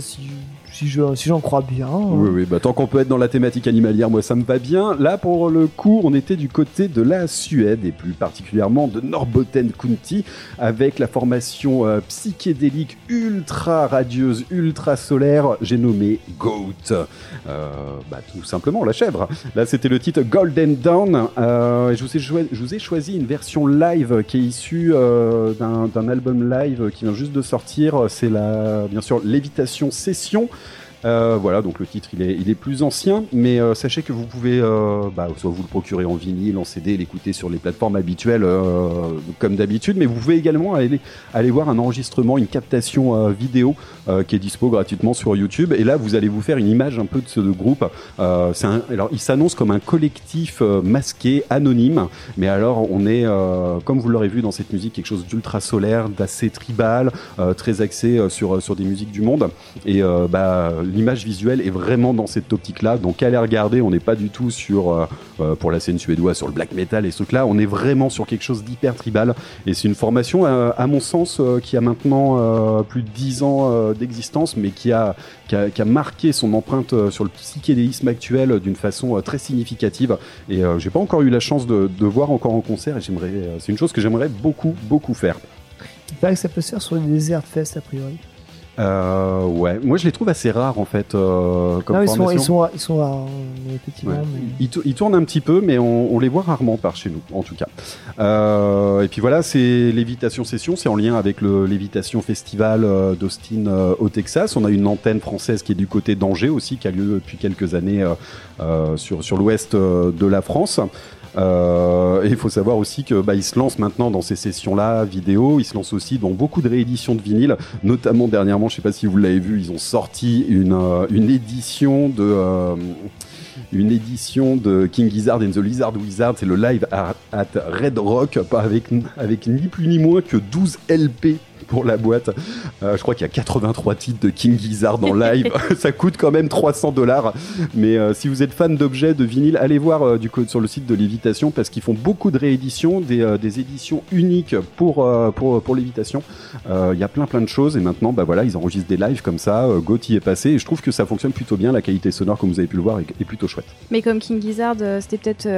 si, si je- si j'en crois bien. Oui, oui, bah, tant qu'on peut être dans la thématique animalière, moi ça me va bien. Là, pour le coup, on était du côté de la Suède et plus particulièrement de Norrbotten County avec la formation euh, psychédélique ultra radieuse, ultra solaire, j'ai nommé Goat. Euh, bah, tout simplement la chèvre. Là, c'était le titre Golden Dawn. Euh, je, vous ai choisi une version live qui est issue d'un album live qui vient juste de sortir. C'est bien sûr, Lévitation Session. Euh, voilà, donc le titre il est, il est plus ancien, mais euh, sachez que vous pouvez euh, bah, soit vous le procurer en vinyle, en CD, l'écouter sur les plateformes habituelles euh, comme d'habitude, mais vous pouvez également aller, aller voir un enregistrement, une captation euh, vidéo euh, qui est dispo gratuitement sur YouTube. Et là, vous allez vous faire une image un peu de ce groupe. Un- alors, il s'annonce comme un collectif masqué, anonyme, mais alors on est, comme vous l'aurez vu dans cette musique, quelque chose d'ultra solaire, d'assez tribal, très axé sur, sur des musiques du monde. Et bah, l'image visuelle est vraiment dans cette optique-là. Donc, allez regarder, on n'est pas du tout sur, euh, euh, pour la scène suédoise, sur le black metal et ce truc-là. On est vraiment sur quelque chose d'hyper tribal. Et c'est une formation, euh, à mon sens, qui a maintenant plus de 10 ans d'existence, mais qui a, qui, a, marqué son empreinte sur le psychédélisme actuel d'une façon très significative. Et j'ai pas encore eu la chance de, voir encore en concert. Et j'aimerais, c'est une chose que j'aimerais beaucoup, beaucoup faire. Il paraît que ça peut se faire sur les Desert Fest, a priori. Euh, ouais, moi je les trouve assez rares en fait euh, comme non, ils sont, ils sont, ils sont rares, mais effectivement. Ouais. mais- Ils, ils tournent un petit peu, mais on, on les voit rarement par chez nous, en tout cas. Euh, et puis voilà, c'est Lévitation Session, c'est en lien avec le Lévitation Festival euh, d'Austin euh, au Texas. On a une antenne française qui est du côté d'Angers aussi, qui a lieu depuis quelques années euh, euh, sur, sur l'ouest euh, de la France. Euh, et il faut savoir aussi que bah, se lancent maintenant dans ces sessions-là vidéo. Ils se lancent aussi dans beaucoup de rééditions de vinyle, notamment dernièrement. Je sais pas si vous l'avez vu, ils ont sorti une euh, édition de euh, une édition de King Gizzard and the Lizard Wizard. C'est le live at, Red Rock avec avec ni plus ni moins que 12 LP pour la boîte. Euh, je crois qu'il y a 83 titres de King Gizzard en live. Ça coûte quand même 300 dollars. Mais euh, si vous êtes fan d'objets, de vinyle, allez voir euh, du coup sur le site de Lévitation parce qu'ils font beaucoup de rééditions, des, des éditions uniques pour, pour, pour Lévitation. Il y a plein plein de choses et maintenant bah voilà ils enregistrent des lives comme ça. Gotti est passé et je trouve que ça fonctionne plutôt bien. La qualité sonore comme vous avez pu le voir est, est plutôt chouette. Mais comme King Gizzard, c'était peut-être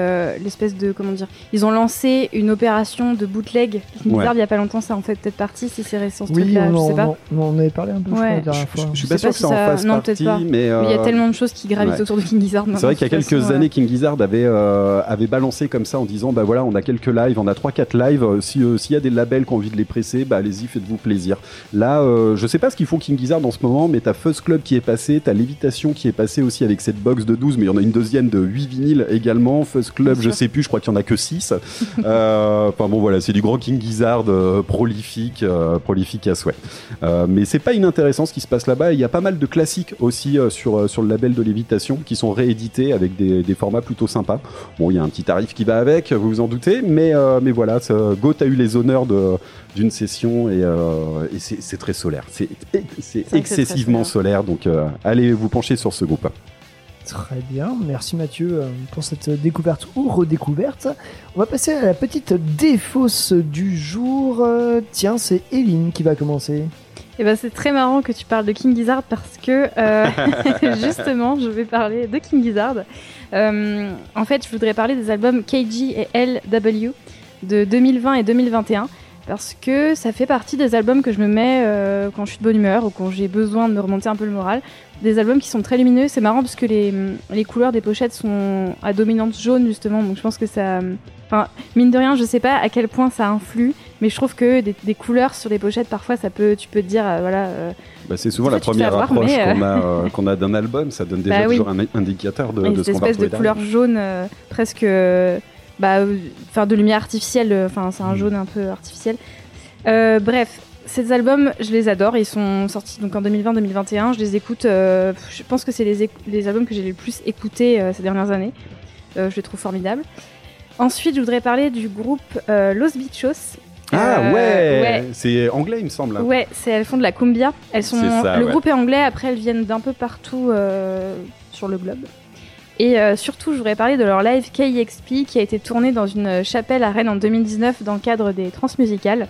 l'espèce de comment dire. Ils ont lancé une opération de bootleg. King Ouais. Gizzard il y a pas longtemps, ça en fait peut-être partie si c'est intéressant ce Oui, truc-là, on, je sais en- pas. on, on en avait parlé un peu je crois, la dernière Je, fois. je suis Je pas sais sûr pas que si ça en fasse non, partie, pas. mais il y a euh, tellement de choses qui gravitent ouais. autour de King Gizzard. C'est vrai qu'il y a quelques façon, années, King Gizzard avait, euh, avait balancé comme ça en disant bah voilà, on a quelques lives, on a 3-4 lives. euh, Si s'il y a des labels qui ont envie de les presser, bah allez-y, faites-vous plaisir. Là, euh, je sais pas ce qu'ils font King Gizzard en ce moment, mais t'as Fuzz Club qui est passé, t'as Lévitation qui est passé aussi avec cette box de 12, mais il y en a une deuxième de 8 vinyles également. Fuzz Club, je sais plus, je crois qu'il y en a que 6. euh, enfin bon, voilà, c'est du grand King Gizzard prolifique, prolifique à souhait. Euh, mais c'est pas inintéressant ce qui se passe là-bas. Il y a pas mal de classiques aussi euh, sur, euh, sur le label de Lévitation qui sont réédités avec des, des formats plutôt sympas. Bon, il y a un petit tarif qui va avec, vous vous en doutez, mais, mais voilà, Goat a eu les honneurs de- d'une session et, euh, et c'est très solaire. C'est excessivement solaire, donc euh, allez vous pencher sur ce groupe. Très bien, merci Mathieu euh, pour cette découverte ou redécouverte. On va passer à la petite défausse du jour. Euh, Tiens, c'est Eline qui va commencer. Et ben c'est très marrant que tu parles de King Gizzard parce que euh, justement je vais parler de King Gizzard. Euh, en fait je voudrais parler des albums KG et LW de 2020 et 2021 parce que ça fait partie des albums que je me mets euh, quand je suis de bonne humeur ou quand j'ai besoin de me remonter un peu le moral. Des albums qui sont très lumineux, c'est marrant parce que les, les couleurs des pochettes sont à dominante jaune justement, donc je pense que ça... Enfin, mine de rien, je sais pas à quel point ça influe, mais je trouve que des, des couleurs sur les pochettes, parfois, ça peut, tu peux te dire, euh, voilà, euh, Bah, c'est souvent la première avoir, approche euh, qu'on a, euh, d'un album, ça donne déjà Bah oui. toujours un indicateur de, de ce qu'on va espèce de couleur jaune, euh, presque, bah, euh, enfin, de lumière artificielle, euh, enfin, c'est un jaune un peu artificiel. Euh, bref, ces albums, je les adore. Ils sont sortis donc en 2020-2021. Je les écoute. euh, je pense que c'est les, albums que j'ai le plus écoutés euh, ces dernières années. Je les trouve formidables. Ensuite, je voudrais parler du groupe Los Bichos. Ah ouais, ouais. c'est anglais il me semble. hein. Ouais, c'est elles font de la cumbia. Elles sont ça, le ouais. groupe est anglais. Après, elles viennent d'un peu partout sur le globe. Et euh, surtout, je voudrais parler de leur live KEXP qui a été tourné dans une chapelle à Rennes en 2019 dans le cadre des transmusicales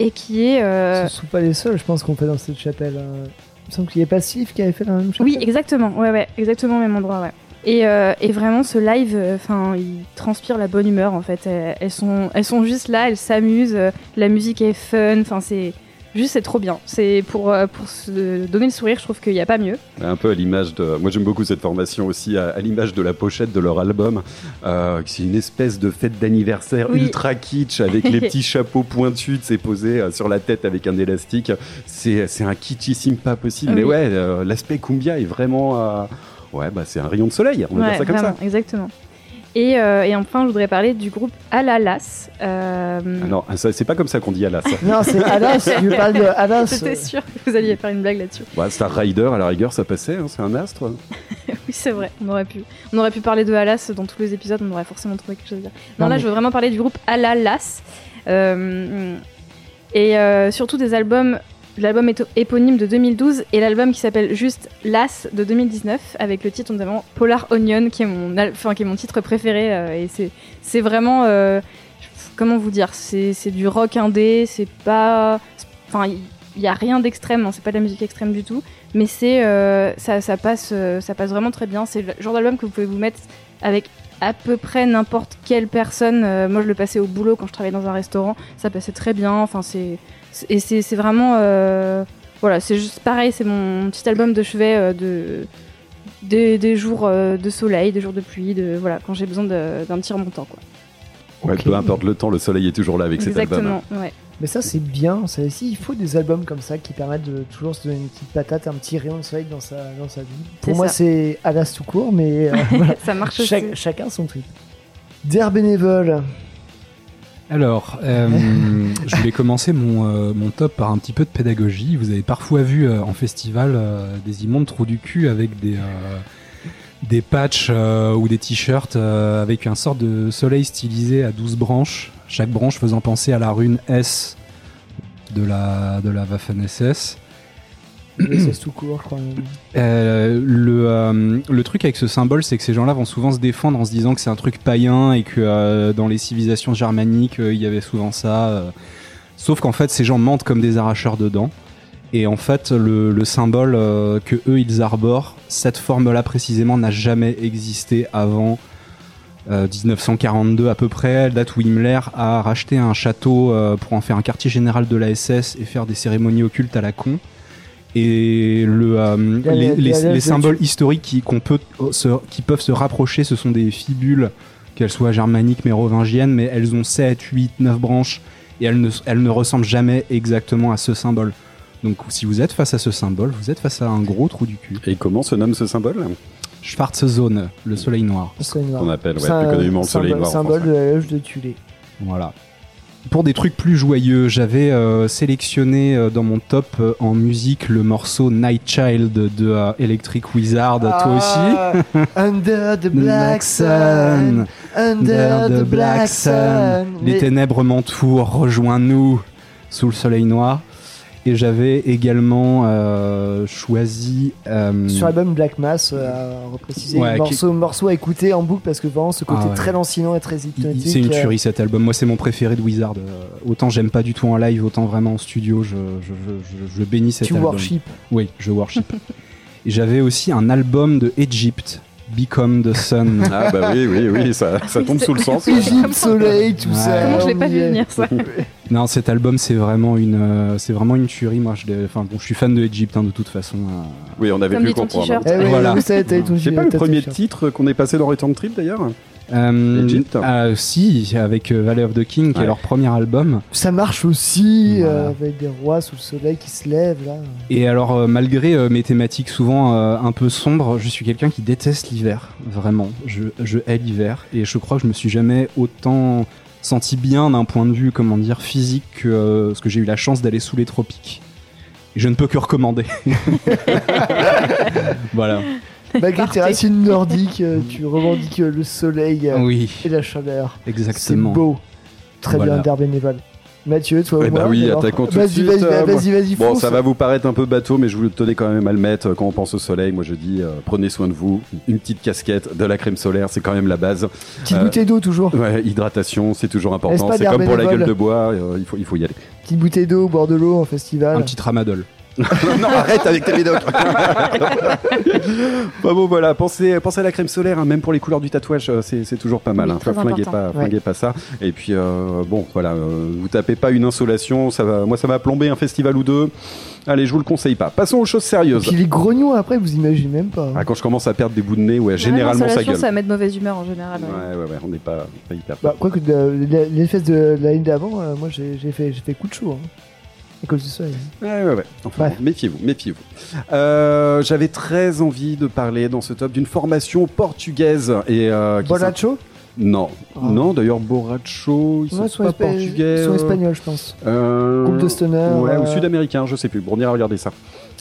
et qui est euh, Ce ne sont pas les seuls, je pense, qu'on fait dans cette chapelle. euh. Il me semble qu'il y a Passif qui avait fait la même chapelle. Oui, exactement. Ouais, ouais, exactement au même endroit, ouais. Et, euh, et vraiment, ce live, enfin, il transpire la bonne humeur en fait. Elles, elles sont, elles sont juste là, elles s'amusent. euh, La musique est fun. Enfin, c'est juste, c'est trop bien. C'est pour euh, pour se donner le sourire. Je trouve qu'il n'y a pas mieux. Un peu à l'image de. Moi, j'aime beaucoup cette formation aussi, à, à l'image de la pochette de leur album. Euh, c'est une espèce de fête d'anniversaire Oui. ultra kitsch avec les petits chapeaux pointus, c'est posé euh, sur la tête avec un élastique. C'est c'est un kitschissime pas possible. Oui. Mais ouais, euh, l'aspect cumbia est vraiment. euh, Ouais, bah c'est un rayon de soleil, on va Ouais, dire ça comme vraiment, exactement. Et, euh, et enfin, je voudrais parler du groupe Alalas. Euh. Ah non, ça, c'est pas comme ça qu'on dit Alas. Non, c'est Alas, je parle de Alas. J'étais sûre que vous alliez faire une blague là-dessus. ouais, Star Rider, à la rigueur, ça passait, hein, c'est un astre. Oui, c'est vrai, on aurait pu. On aurait pu parler de Alas dans tous les épisodes, on aurait forcément trouvé quelque chose à dire. Non, Non, là, mais- je veux vraiment parler du groupe Alalas. Euh, et euh, surtout des albums. L'album éponyme de 2012 et l'album qui s'appelle juste Las de 2019 avec le titre notamment Polar Onion qui est mon, qui est mon titre préféré euh, et c'est vraiment euh, comment vous dire c'est c'est du rock indé c'est pas enfin il il y a rien d'extrême hein, c'est pas de la musique extrême du tout mais c'est euh, ça, passe ça passe vraiment très bien. C'est le genre d'album que vous pouvez vous mettre avec à peu près n'importe quelle personne. Euh, moi je le passais au boulot quand je travaillais dans un restaurant. Ça passait très bien. Enfin c'est et c'est vraiment euh, voilà c'est juste pareil. C'est mon petit album de chevet euh, de des, des jours euh, de soleil des jours de pluie de voilà quand j'ai besoin d'un petit remontant quoi. Ouais, peu importe le temps, le soleil est toujours là avec cet album. exactement ouais Mais ça, c'est bien. Ça aussi, il faut des albums comme ça qui permettent de toujours se donner une petite patate, un petit rayon de soleil dans sa, dans sa vie. Pour moi, c'est Alas tout court, mais euh, voilà. ça marche aussi chacun son trip. Der bénévole. Alors, euh, je voulais commencer mon, euh, mon top par un petit peu de pédagogie. Vous avez parfois vu euh, en festival euh, des immondes trous du cul avec des, euh, des patchs euh, ou des t-shirts euh, avec un sort de soleil stylisé à 12 branches, chaque branche faisant penser à la rune S de la, de la Waffen-SS. C'est tout court, je crois. Euh, le, euh, le truc avec ce symbole, c'est que ces gens-là vont souvent se défendre en se disant que c'est un truc païen et que euh, dans les civilisations germaniques, il y avait souvent ça. Sauf qu'en fait, ces gens mentent comme des arracheurs de dents. Et en fait, le, le symbole que eux ils arborent, cette forme-là précisément n'a jamais existé avant euh, 1942 à peu près, date où Himmler a racheté un château euh, pour en faire un quartier général de la SS et faire des cérémonies occultes à la con. Et le, euh, les, symboles historiques qui, qu'on peut, euh, se, qui peuvent se rapprocher, ce sont des fibules, qu'elles soient germaniques, mérovingiennes, mais elles ont 7, 8, 9 branches et elles ne, elles ne ressemblent jamais exactement à ce symbole. Donc si vous êtes face à ce symbole, vous êtes face à un gros trou du cul. Et comment se nomme ce symbole? Schwarzone, le soleil noir. Le soleil noir. Qu'on appelle ouais, plus communément le soleil symbole- noir Symbole de la loge de Tulé. Voilà. Pour des trucs plus joyeux, j'avais euh, sélectionné euh, dans mon top euh, en musique le morceau Night Child de euh, Electric Wizard, toi aussi. aussi Under the black sun. Under the black sun. Les ténèbres m'entourent, rejoins-nous sous le soleil noir. Et j'avais également euh, choisi. euh, Sur l'album Black Mass, euh, à repréciser, Ouais, morceau, morceau à écouter en boucle parce que vraiment ce côté Ah ouais. très lancinant et très hypnotique. c'est une euh, tuerie cet album. Moi, c'est mon préféré de Wizard. Autant j'aime pas du tout en live, autant vraiment en studio, je, je, je, je- je bénis cet Tu album. worship. Oui, je worship. Et j'avais aussi un album de Egypt, Become the Sun. Ah bah oui, oui, oui, ça, ça tombe sous le sens. Égypte, soleil, tout Ouais. ça. Comment je l'ai pas vu venir ça non, cet album, c'est vraiment une, euh, c'est vraiment une tuerie. Moi, je, l'ai- enfin, bon, je suis fan de Egypt hein, de toute façon. euh. Oui, on avait Comme pu comprendre. t-shirt. Eh oui, Voilà. C'est pas le premier titre qu'on est passé dans Return Trip d'ailleurs? Euh, Egypt. ah, si, avec euh, Valley of the King, qui Ouais. est leur premier album. Ça marche aussi Voilà. euh, avec des rois sous le soleil qui se lèvent là. Et alors, euh, malgré euh, mes thématiques souvent euh, un peu sombres, je suis quelqu'un qui déteste l'hiver, vraiment. Je, je hais l'hiver et je crois que je me suis jamais autant senti bien d'un point de vue, comment dire, physique que euh, parce que j'ai eu la chance d'aller sous les tropiques. Et je ne peux que recommander. voilà. Malgré tes racines nordiques, euh, tu revendiques euh, le soleil euh, Oui, et la chaleur. C'est exactement. beau. Très Voilà. bien, d'air bénévole. Mathieu, toi Eh bah moi oui, attaquons tout de Vas-y, suite, vas-y, euh, vas-y, vas-y, Bon, fonce. ça va vous paraître un peu bateau, mais je vous tenais quand même à le mettre. Quand on pense au soleil, moi je dis euh, prenez soin de vous. Une petite casquette, de la crème solaire, c'est quand même la base. Petite euh, bouteille d'eau toujours. Ouais, hydratation, c'est toujours important. C'est comme pour la gueule de bois, euh, il, faut, il faut y aller. Petite bouteille d'eau au bord de l'eau en festival. Un petit tramadol. non, arrête avec tes médocs Bah bon, voilà, pensez, pensez à la crème solaire, hein, même pour les couleurs du tatouage, euh, c'est c'est toujours pas mal. Oui, hein. Flinguez important. pas, Ouais. flinguez pas ça. Et puis, euh, bon, voilà, euh, vous tapez pas une insolation, ça va, moi ça va plomber un festival ou deux. Allez, je vous le conseille pas. Passons aux choses Et sérieuses. puis les grognons après, vous imaginez même pas. Ah, quand je commence à perdre des bouts de nez, ouais, généralement ça gueule. ça met de mauvaise humeur en général. ouais. Ouais, ouais, ouais, on n'est pas, pas hyper. Bah, quoique de- de- les fesses de l'année d'avant, euh, moi j'ai j'ai fait, j'ai fait coup de chaud. Hein. À cause du soleil. Ouais, ouais, ouais. Enfin, Ouais. méfiez-vous, méfiez-vous. Euh, J'avais très envie de parler dans ce top d'une formation portugaise et euh, qui Bolacho Non, Ah. non. D'ailleurs, Borracho, ils sont Ouais, sont, pas portugais. ils sont euh, espagnols, je pense. euh, Groupe de stoner. Ouais, ou euh, sud-américain, je sais plus. Bon, on ira regarder ça.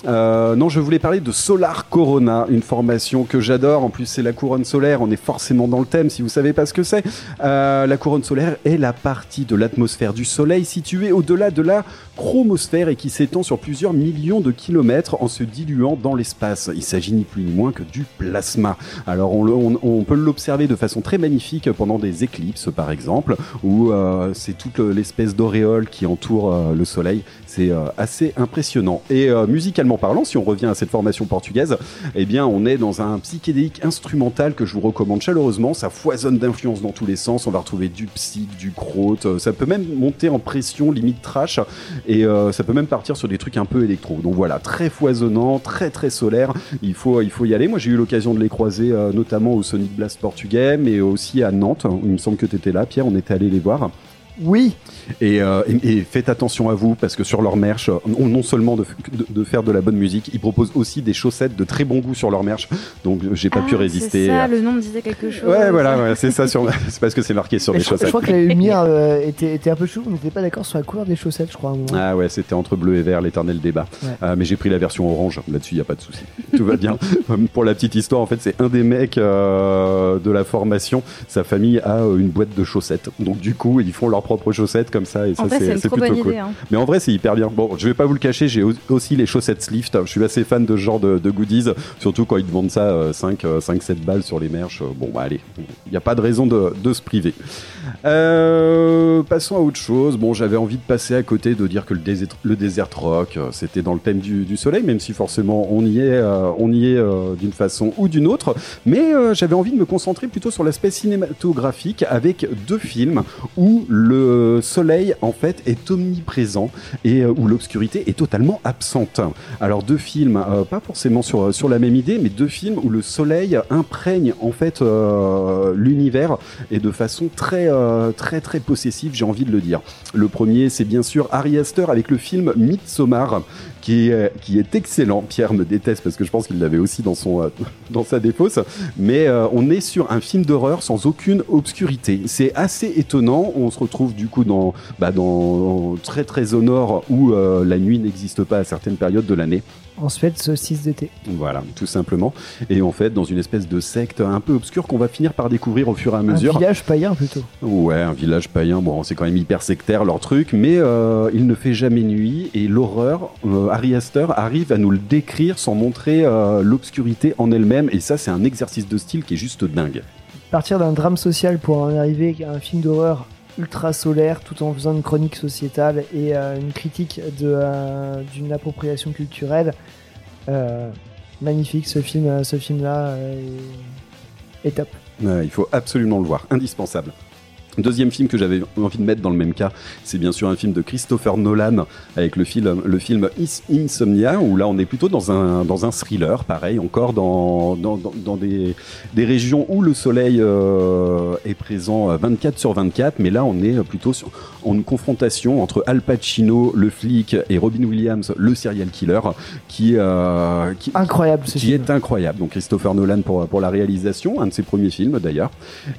Euh, non, je voulais parler de Solar Corona, une formation que j'adore. En plus, c'est la couronne solaire. On est forcément dans le thème si vous savez pas ce que c'est. Euh, la couronne solaire est la partie de l'atmosphère du Soleil située au-delà de la chromosphère et qui s'étend sur plusieurs millions de kilomètres en se diluant dans l'espace. Il s'agit ni plus ni moins que du plasma. Alors, on, peut l'observer de façon très magnifique pendant des éclipses, par exemple, où euh, c'est toute le- l'espèce d'auréole qui entoure euh, le Soleil. C'est euh, assez impressionnant. Et musicalement parlant, si on revient à cette formation portugaise, eh bien, on est dans un psychédélique instrumental que je vous recommande chaleureusement. Ça foisonne d'influences dans tous les sens. On va retrouver du psych, du croûte. Euh, Ça peut même monter en pression, limite trash. Et euh, ça peut même partir sur des trucs un peu électro. Donc voilà, très foisonnant, très très solaire. Il faut, y aller. Moi, j'ai eu l'occasion de les croiser, euh, notamment au Sonic Blast portugais, mais aussi à Nantes. Il me semble que tu étais là, Pierre. On était allé les voir. Oui, Et, euh, et- et faites attention à vous parce que sur leur merch, euh, non seulement de, de- de faire de la bonne musique, ils proposent aussi des chaussettes de très bon goût sur leur merch. Donc j'ai pas Ah, pu résister. C'est ça, le nom me disait quelque chose. Ouais, voilà, ouais, c'est ça. Sur... c'est parce que c'est marqué sur Mais les je, crois- je chaussettes. crois que la lumière euh, était, était un peu chaude, on n'était pas d'accord sur la couleur des chaussettes, je crois. Ah ouais, c'était entre bleu et vert, l'éternel débat. Ouais. Euh, mais j'ai pris la version orange. Là-dessus, il y a pas de souci. Tout va bien. Pour la petite histoire, en fait, c'est un des mecs euh, de la formation. Sa famille a une boîte de chaussettes. Donc du coup, ils font leur propres chaussettes comme ça, et ça En c'est plutôt bonne cool. idée. hein. Mais en vrai, c'est hyper bien. Bon, je vais pas vous le cacher, j'ai au- aussi les chaussettes Slift. Je suis assez fan de ce genre de, de goodies, surtout quand ils vendent ça euh, 5, 5, 7 balles sur les merches. Euh, Bon, bah allez, il n'y a pas de raison de, de se priver. Euh, passons à autre chose. Bon, j'avais envie de passer à côté de dire que le désert, le desert rock, euh, c'était dans le thème du, du soleil, même si forcément on y est, euh, on y est euh, d'une façon ou d'une autre. Mais euh, j'avais envie de me concentrer plutôt sur l'aspect cinématographique avec deux films où le soleil en fait est omniprésent et euh, où l'obscurité est totalement absente. Alors deux films, euh, pas forcément sur sur la même idée, mais deux films où le soleil imprègne en fait euh, l'univers et de façon très euh, très très possessive, j'ai envie de le dire. Le premier, c'est bien sûr Ari Aster avec le film Midsommar qui est, qui est excellent. Pierre me déteste parce que je pense qu'il l'avait aussi dans, euh, sa défausse. Mais euh, on est sur un film d'horreur sans aucune obscurité. C'est assez étonnant. On se retrouve du coup dans, bah, dans très très au nord où euh, la nuit n'existe pas à certaines périodes de l'année. En Suède, solstice d'été. Voilà, tout simplement. Et en fait, dans une espèce de secte un peu obscure qu'on va finir par découvrir au fur et à Un mesure. village païen plutôt. Ouais, un village païen, bon, c'est quand même hyper sectaire leur truc, mais euh, il ne fait jamais nuit et l'horreur, euh, Ari Aster arrive à nous le décrire sans montrer euh, l'obscurité en elle-même, et ça, c'est un exercice de style qui est juste dingue. Partir d'un drame social pour en arriver à un film d'horreur ultra solaire tout en faisant une chronique sociétale et euh, une critique euh, d'une appropriation culturelle. Euh, magnifique ce film, ce film là est, est top. Il faut absolument le voir, indispensable. Deuxième film que j'avais envie de mettre dans le même cas, c'est bien sûr un film de Christopher Nolan avec le film, le film Is- Insomnia, où là on est plutôt dans un, dans un thriller, pareil, encore dans, dans, dans, des, des régions où le soleil euh, est présent euh, 24 sur 24, mais là on est plutôt sur, en une confrontation entre Al Pacino, le flic, et Robin Williams, le serial killer, qui, euh, qui, Incroyable ce qui film. est incroyable. Donc Christopher Nolan pour, pour la réalisation, un de ses premiers films d'ailleurs.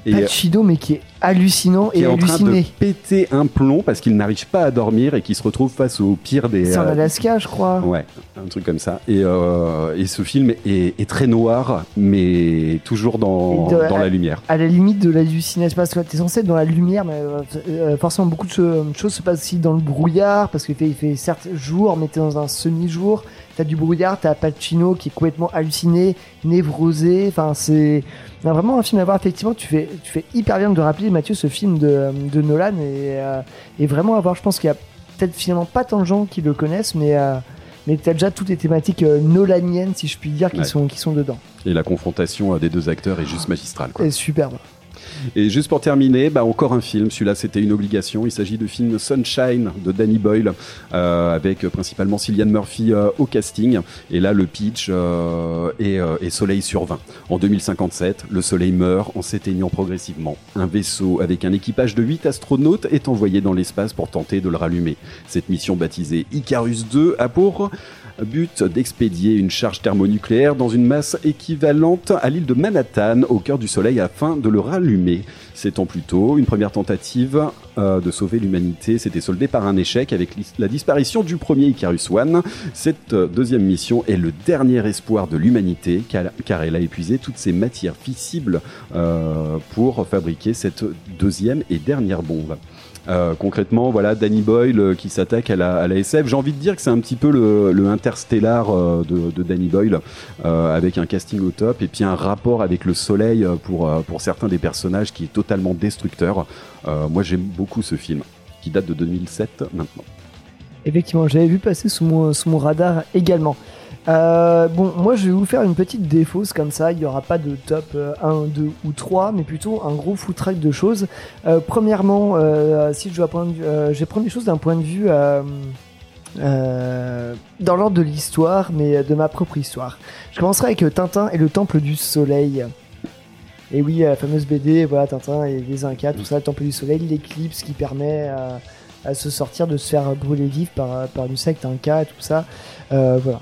Euh, Pacino mais qui est hallucinant qui et est en train de halluciné. péter un plomb parce qu'il n'arrive pas à dormir et qui se retrouve face au pire des... C'est en euh, Alaska je crois. Ouais, un truc comme ça. Et, euh, et ce film est, est très noir, mais toujours dans, Et de- dans la lumière. à la limite de l'hallucination parce que t'es censé être dans la lumière mais euh, euh, forcément beaucoup de cho- choses se passent aussi dans le brouillard parce qu'il fait, il fait certes jour mais t'es dans un semi-jour t'as du brouillard t'as Pacino qui est complètement halluciné névrosé enfin c'est vraiment un film à voir effectivement tu fais, tu fais hyper bien de rappeler Mathieu ce film de, de Nolan et, euh, et vraiment à voir je pense qu'il y a peut-être finalement pas tant de gens qui le connaissent mais euh, mais t'as déjà toutes les thématiques euh, nolaniennes si je puis dire qui Ouais. sont qui sont dedans Et la confrontation euh, des deux acteurs est juste magistrale. Quoi. et superbe Et juste pour terminer, bah, encore un film. Celui-là, c'était une obligation. Il s'agit du film Sunshine de Danny Boyle, euh, avec principalement Cillian Murphy euh, au casting. Et là, le pitch euh, est, est Soleil sur 20. En 2057, le Soleil meurt en s'éteignant progressivement. Un vaisseau avec un équipage de 8 astronautes est envoyé dans l'espace pour tenter de le rallumer. Cette mission baptisée Icarus 2 a pour but d'expédier une charge thermonucléaire dans une masse équivalente à l'île de Manhattan au cœur du Soleil afin de le rallumer. Sept ans plus tôt, une première tentative euh, de sauver l'humanité s'était soldée par un échec avec la disparition du premier Icarus One. Cette euh, deuxième mission est le dernier espoir de l'humanité car, car elle a épuisé toutes ses matières fissibles euh, pour fabriquer cette deuxième et dernière bombe. Euh, concrètement, voilà, Danny Boyle euh, qui s'attaque à la, SF. J'ai envie de dire que c'est un petit peu le, interstellar euh, de, Danny Boyle, avec un casting au top et puis un rapport avec le soleil pour, pour certains des personnages qui est totalement destructeur. Moi, j'aime beaucoup ce film, qui date de 2007 maintenant. Effectivement, j'avais vu passer sous mon radar également. Euh, bon, moi je vais vous faire une petite défausse comme ça, il n'y aura pas de top euh, 1, 2 ou 3, mais plutôt un gros foutraque de choses. Euh, premièrement, euh, si je dois prendre, euh, je vais prendre les choses d'un point de vue euh, euh, dans l'ordre de l'histoire, mais de ma propre histoire. Je commencerai avec euh, Tintin et le Temple du Soleil. Et oui, la fameuse BD, voilà, Tintin et les Incas, tout ça, le Temple du Soleil, l'éclipse qui permet euh, à se sortir, de se faire brûler vif par, par une secte Inca et tout ça. Euh, voilà.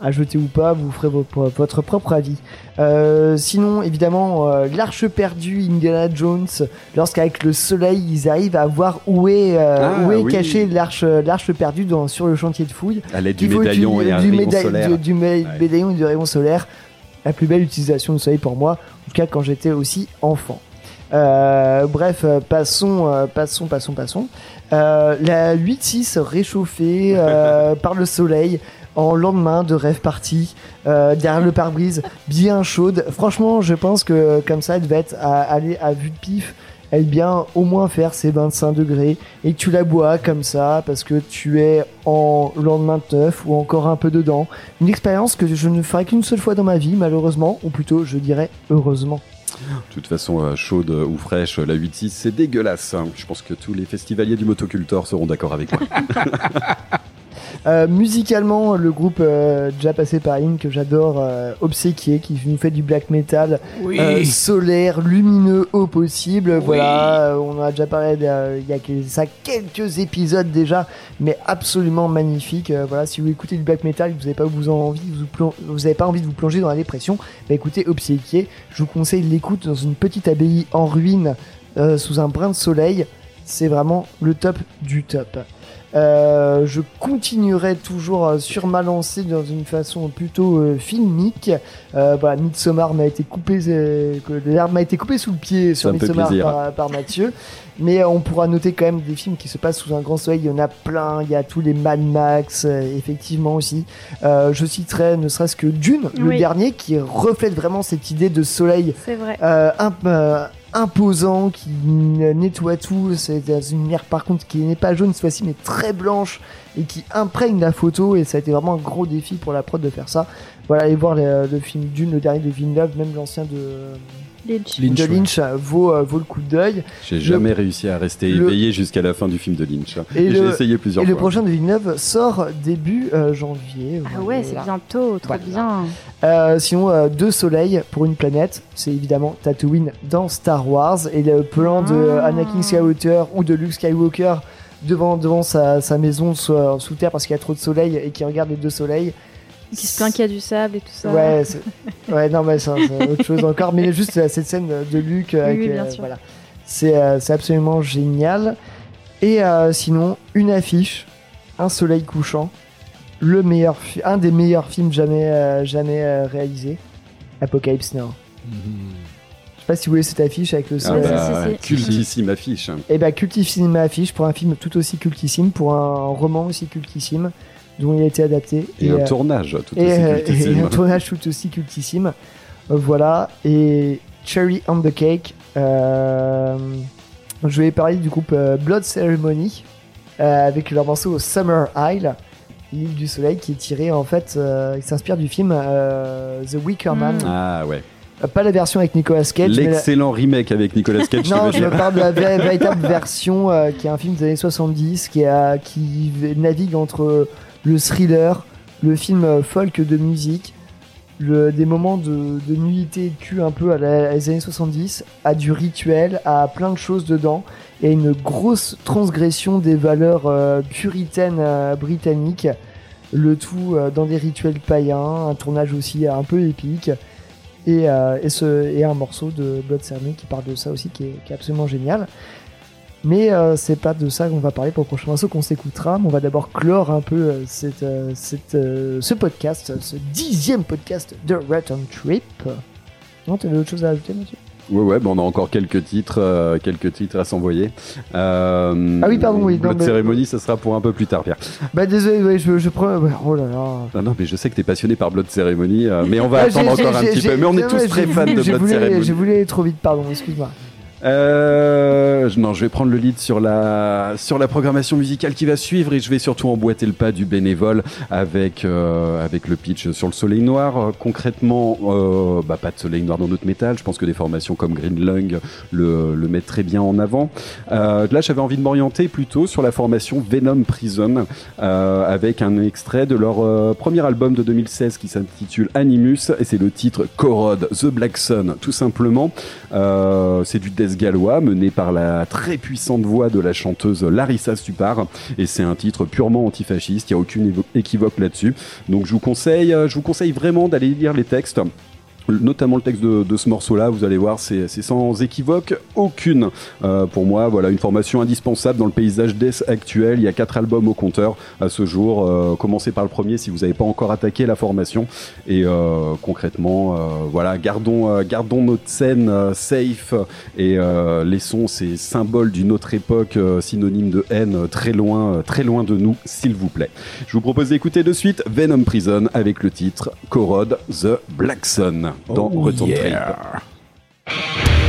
Ajouter ou pas, vous ferez vo- votre propre avis. Euh, sinon, évidemment, euh, l'arche perdue Indiana Jones, lorsqu'avec le soleil, ils arrivent à voir où est, euh, Ah, où est oui. cachée l'arche, l'arche perdue dans, sur le chantier de fouilles. À l'aide du médaillon et du, Ouais. médaillon et du rayon solaire. La plus belle utilisation du soleil pour moi, en tout cas quand j'étais aussi enfant. Euh, bref, passons, passons, passons, passons. Euh, la 8-6 réchauffée euh, par le soleil en lendemain de rêve party euh, derrière le pare-brise, bien chaude. Franchement, je pense que comme ça, elle être à, aller à vue de pif. Elle bien au moins faire ses 25 degrés et que tu la bois comme ça parce que tu es en lendemain de neuf ou encore un peu dedans. Une expérience que je ne ferai qu'une seule fois dans ma vie, malheureusement, ou plutôt je dirais heureusement. De toute façon, euh, chaude ou fraîche, la 8-6, c'est dégueulasse. hein. Je pense que tous les festivaliers du motocultor seront d'accord avec moi. Euh, musicalement, le groupe euh, déjà passé par In que j'adore, euh, Obséquié, qui nous fait du black metal solaire, lumineux au possible. Voilà, on en a déjà parlé il y a ça quelques épisodes déjà, mais absolument magnifique. Voilà, si vous écoutez du black metal, et que vous n'avez pas vous envie, de vous, plon- vous avez pas envie de vous plonger dans la dépression, bah écoutez Obséquié. Je vous conseille l'écoute dans une petite abbaye en ruine sous un brin de soleil. C'est vraiment le top du top. Euh, je continuerai toujours euh, sur ma lancée dans une façon plutôt euh, filmique. Euh, voilà, Midsommar m'a été coupé, euh, que l'herbe m'a été coupée sous le pied sur Midsommar par, par Mathieu. Mais on pourra noter quand même des films qui se passent sous un grand soleil. Il y en a plein. Il y a tous les Mad Max, effectivement aussi. Euh, je citerai ne serait-ce que Dune, le dernier, qui reflète vraiment cette idée de soleil C'est vrai. euh, euh, imposant qui nettoie tout. C'est une lumière par contre qui n'est pas jaune cette fois-ci mais très blanche et qui imprègne la photo et ça a été vraiment un gros défi pour la prod de faire ça. Voilà, allez voir le, le film Dune, le dernier de Villeneuve, même l'ancien de, Lynch. Lynch, de ouais. Lynch euh, vaut, euh, vaut le coup d'œil. J'ai jamais réussi à rester le- éveillé jusqu'à la fin du film de Lynch. hein. Et Et j'ai essayé plusieurs Et le fois. prochain de Villeneuve sort début euh, janvier. Ah ouais, c'est bientôt, trop Voilà. bien. Euh, sinon, euh, deux soleils pour une planète, c'est évidemment Tatooine dans Star Wars et le plan de Ah. Anakin Skywalker ou de Luke Skywalker devant, devant sa, sa maison sous, sous terre parce qu'il y a trop de soleil et qui regarde les deux soleils. Qui se plaint qu'il y a du sable et tout ça. Ouais, ouais, non, mais c'est autre chose encore. Mais juste cette scène de Luke, euh, avec, oui, bien euh, sûr. voilà, c'est euh, c'est absolument génial. Et euh, sinon, une affiche, un soleil couchant, le meilleur, un des meilleurs films jamais, euh, jamais euh, réalisés, Apocalypse Now. Je sais pas si vous voyez cette affiche avec le Ah soleil. bah, si, si. cultissime affiche. Et bah, cultissime affiche pour un film tout aussi cultissime, pour un roman aussi cultissime, dont il a été adapté. Et, un euh, tournage tout et, aussi euh, cultissime. et un tournage tout aussi cultissime. Euh, voilà. Et Cherry on the Cake. euh, je vais parler du groupe euh, Blood Ceremony euh, avec leur morceau Summer Isle, l'île du soleil, qui est tiré en fait, euh, il s'inspire du film euh, The Wicker Man. Mm. Ah ouais. Pas la version avec Nicolas Cage, la- L'excellent remake avec Nicolas Cage, non, je parle de la vé- véritable version euh, qui est un film des années 70 qui, a, qui navigue entre le thriller, le film euh, folk de musique, des moments de, de nullité de cul un peu à la- les années 70, à du rituel, à plein de choses dedans, et une grosse transgression des valeurs euh, puritaines euh, britanniques, le tout dans des rituels païens, un tournage aussi un peu épique. Et, un morceau de Blood Ceremony qui parle de ça aussi, qui est absolument génial. Mais euh, c'est pas de ça qu'on va parler pour le prochain morceau qu'on s'écoutera. Mais on va d'abord clore un peu euh, cette, euh, cette, euh, ce podcast, ce dixième podcast de Return Trip. Non, t'avais autre chose à ajouter, Mathieu? Ouais, ouais, bon, on a encore quelques titres, quelques titres à s'envoyer. Ah oui, pardon, oui, Blood mais- cérémonie, ça sera pour un peu plus tard, Pierre. Bah désolé, ouais, je, je prends. Oh là là. Non, mais je sais que t'es passionné par Blood Ceremony, mais on va Ah, attendre encore un petit peu. Mais on est tous très fans de Blood Ceremony. J'ai voulu aller trop vite, pardon, excuse-moi. Euh, non, je vais prendre le lead sur la sur la programmation musicale qui va suivre et je vais surtout emboîter le pas du bénévole avec euh, avec le pitch sur le Soleil Noir. Concrètement, euh, bah, pas de Soleil Noir dans notre métal. Je pense que des formations comme Green Lung le, le mettent très bien en avant. Euh, là, j'avais envie de m'orienter plutôt sur la formation Venom Prison euh, avec un extrait de leur euh, premier album de 2016 qui s'intitule Animus et c'est le titre Corrode The Black Sun tout simplement. C'est du gallois mené par la très puissante voix de la chanteuse Larissa Stupar et c'est un titre purement antifasciste, il n'y a aucune équivoque là-dessus. Donc je vous conseille, euh, je vous conseille vraiment d'aller lire les textes. Notamment le texte de, ce morceau-là, vous allez voir, c'est sans équivoque aucune. Euh, pour moi, voilà, une formation indispensable dans le paysage death actuel. Il y a quatre albums au compteur à ce jour. Euh, commencez par le premier si vous n'avez pas encore attaqué la formation. Et euh, concrètement, euh, voilà, gardons, gardons notre scène safe et laissons ces symboles d'une autre époque synonymes de haine très loin, très loin de nous, s'il vous plaît. Je vous propose d'écouter de suite Venom Prison avec le titre Corrode the Black Sun dans Oh Return yeah. Trip.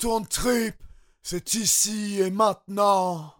retourne trip, c'est ici et maintenant.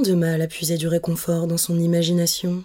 de mal à puiser du réconfort dans son imagination.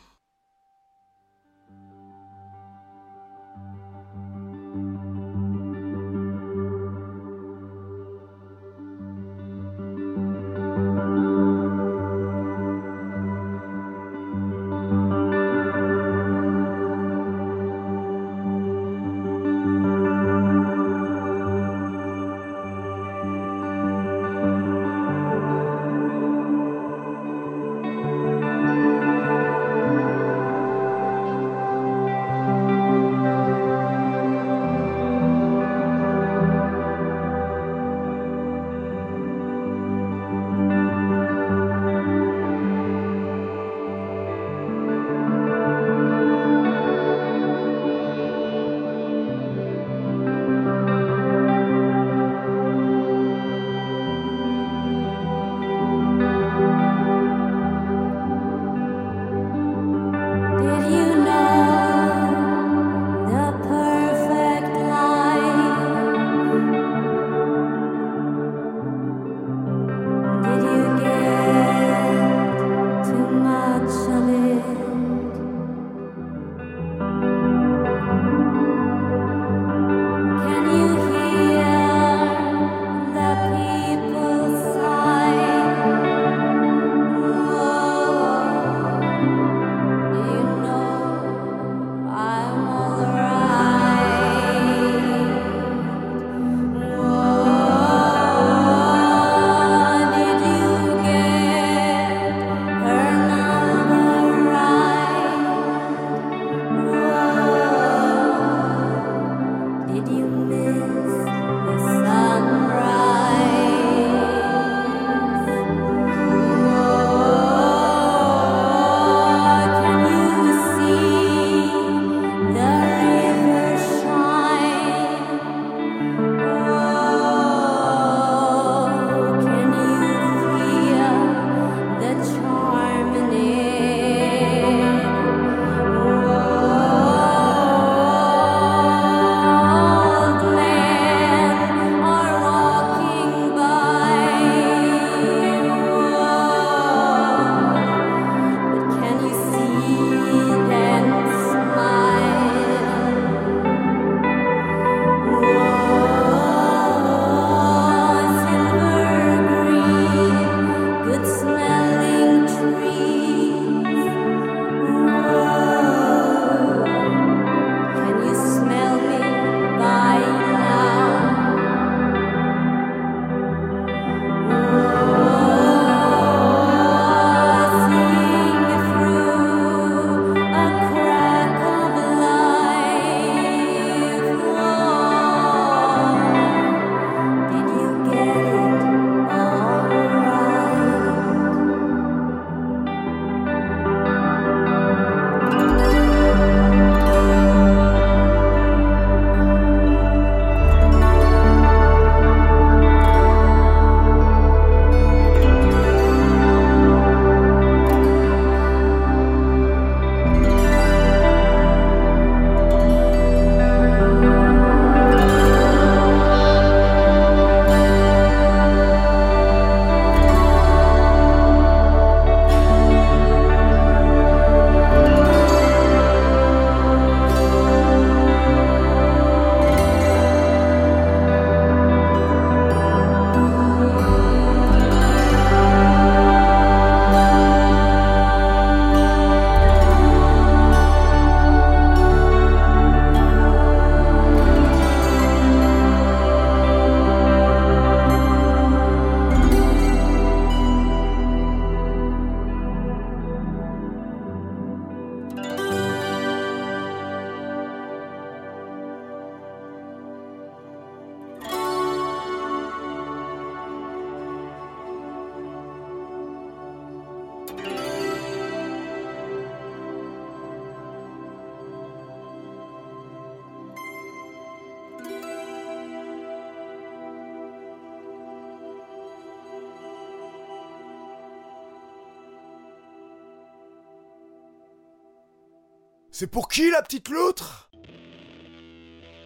C'est pour qui la petite loutre?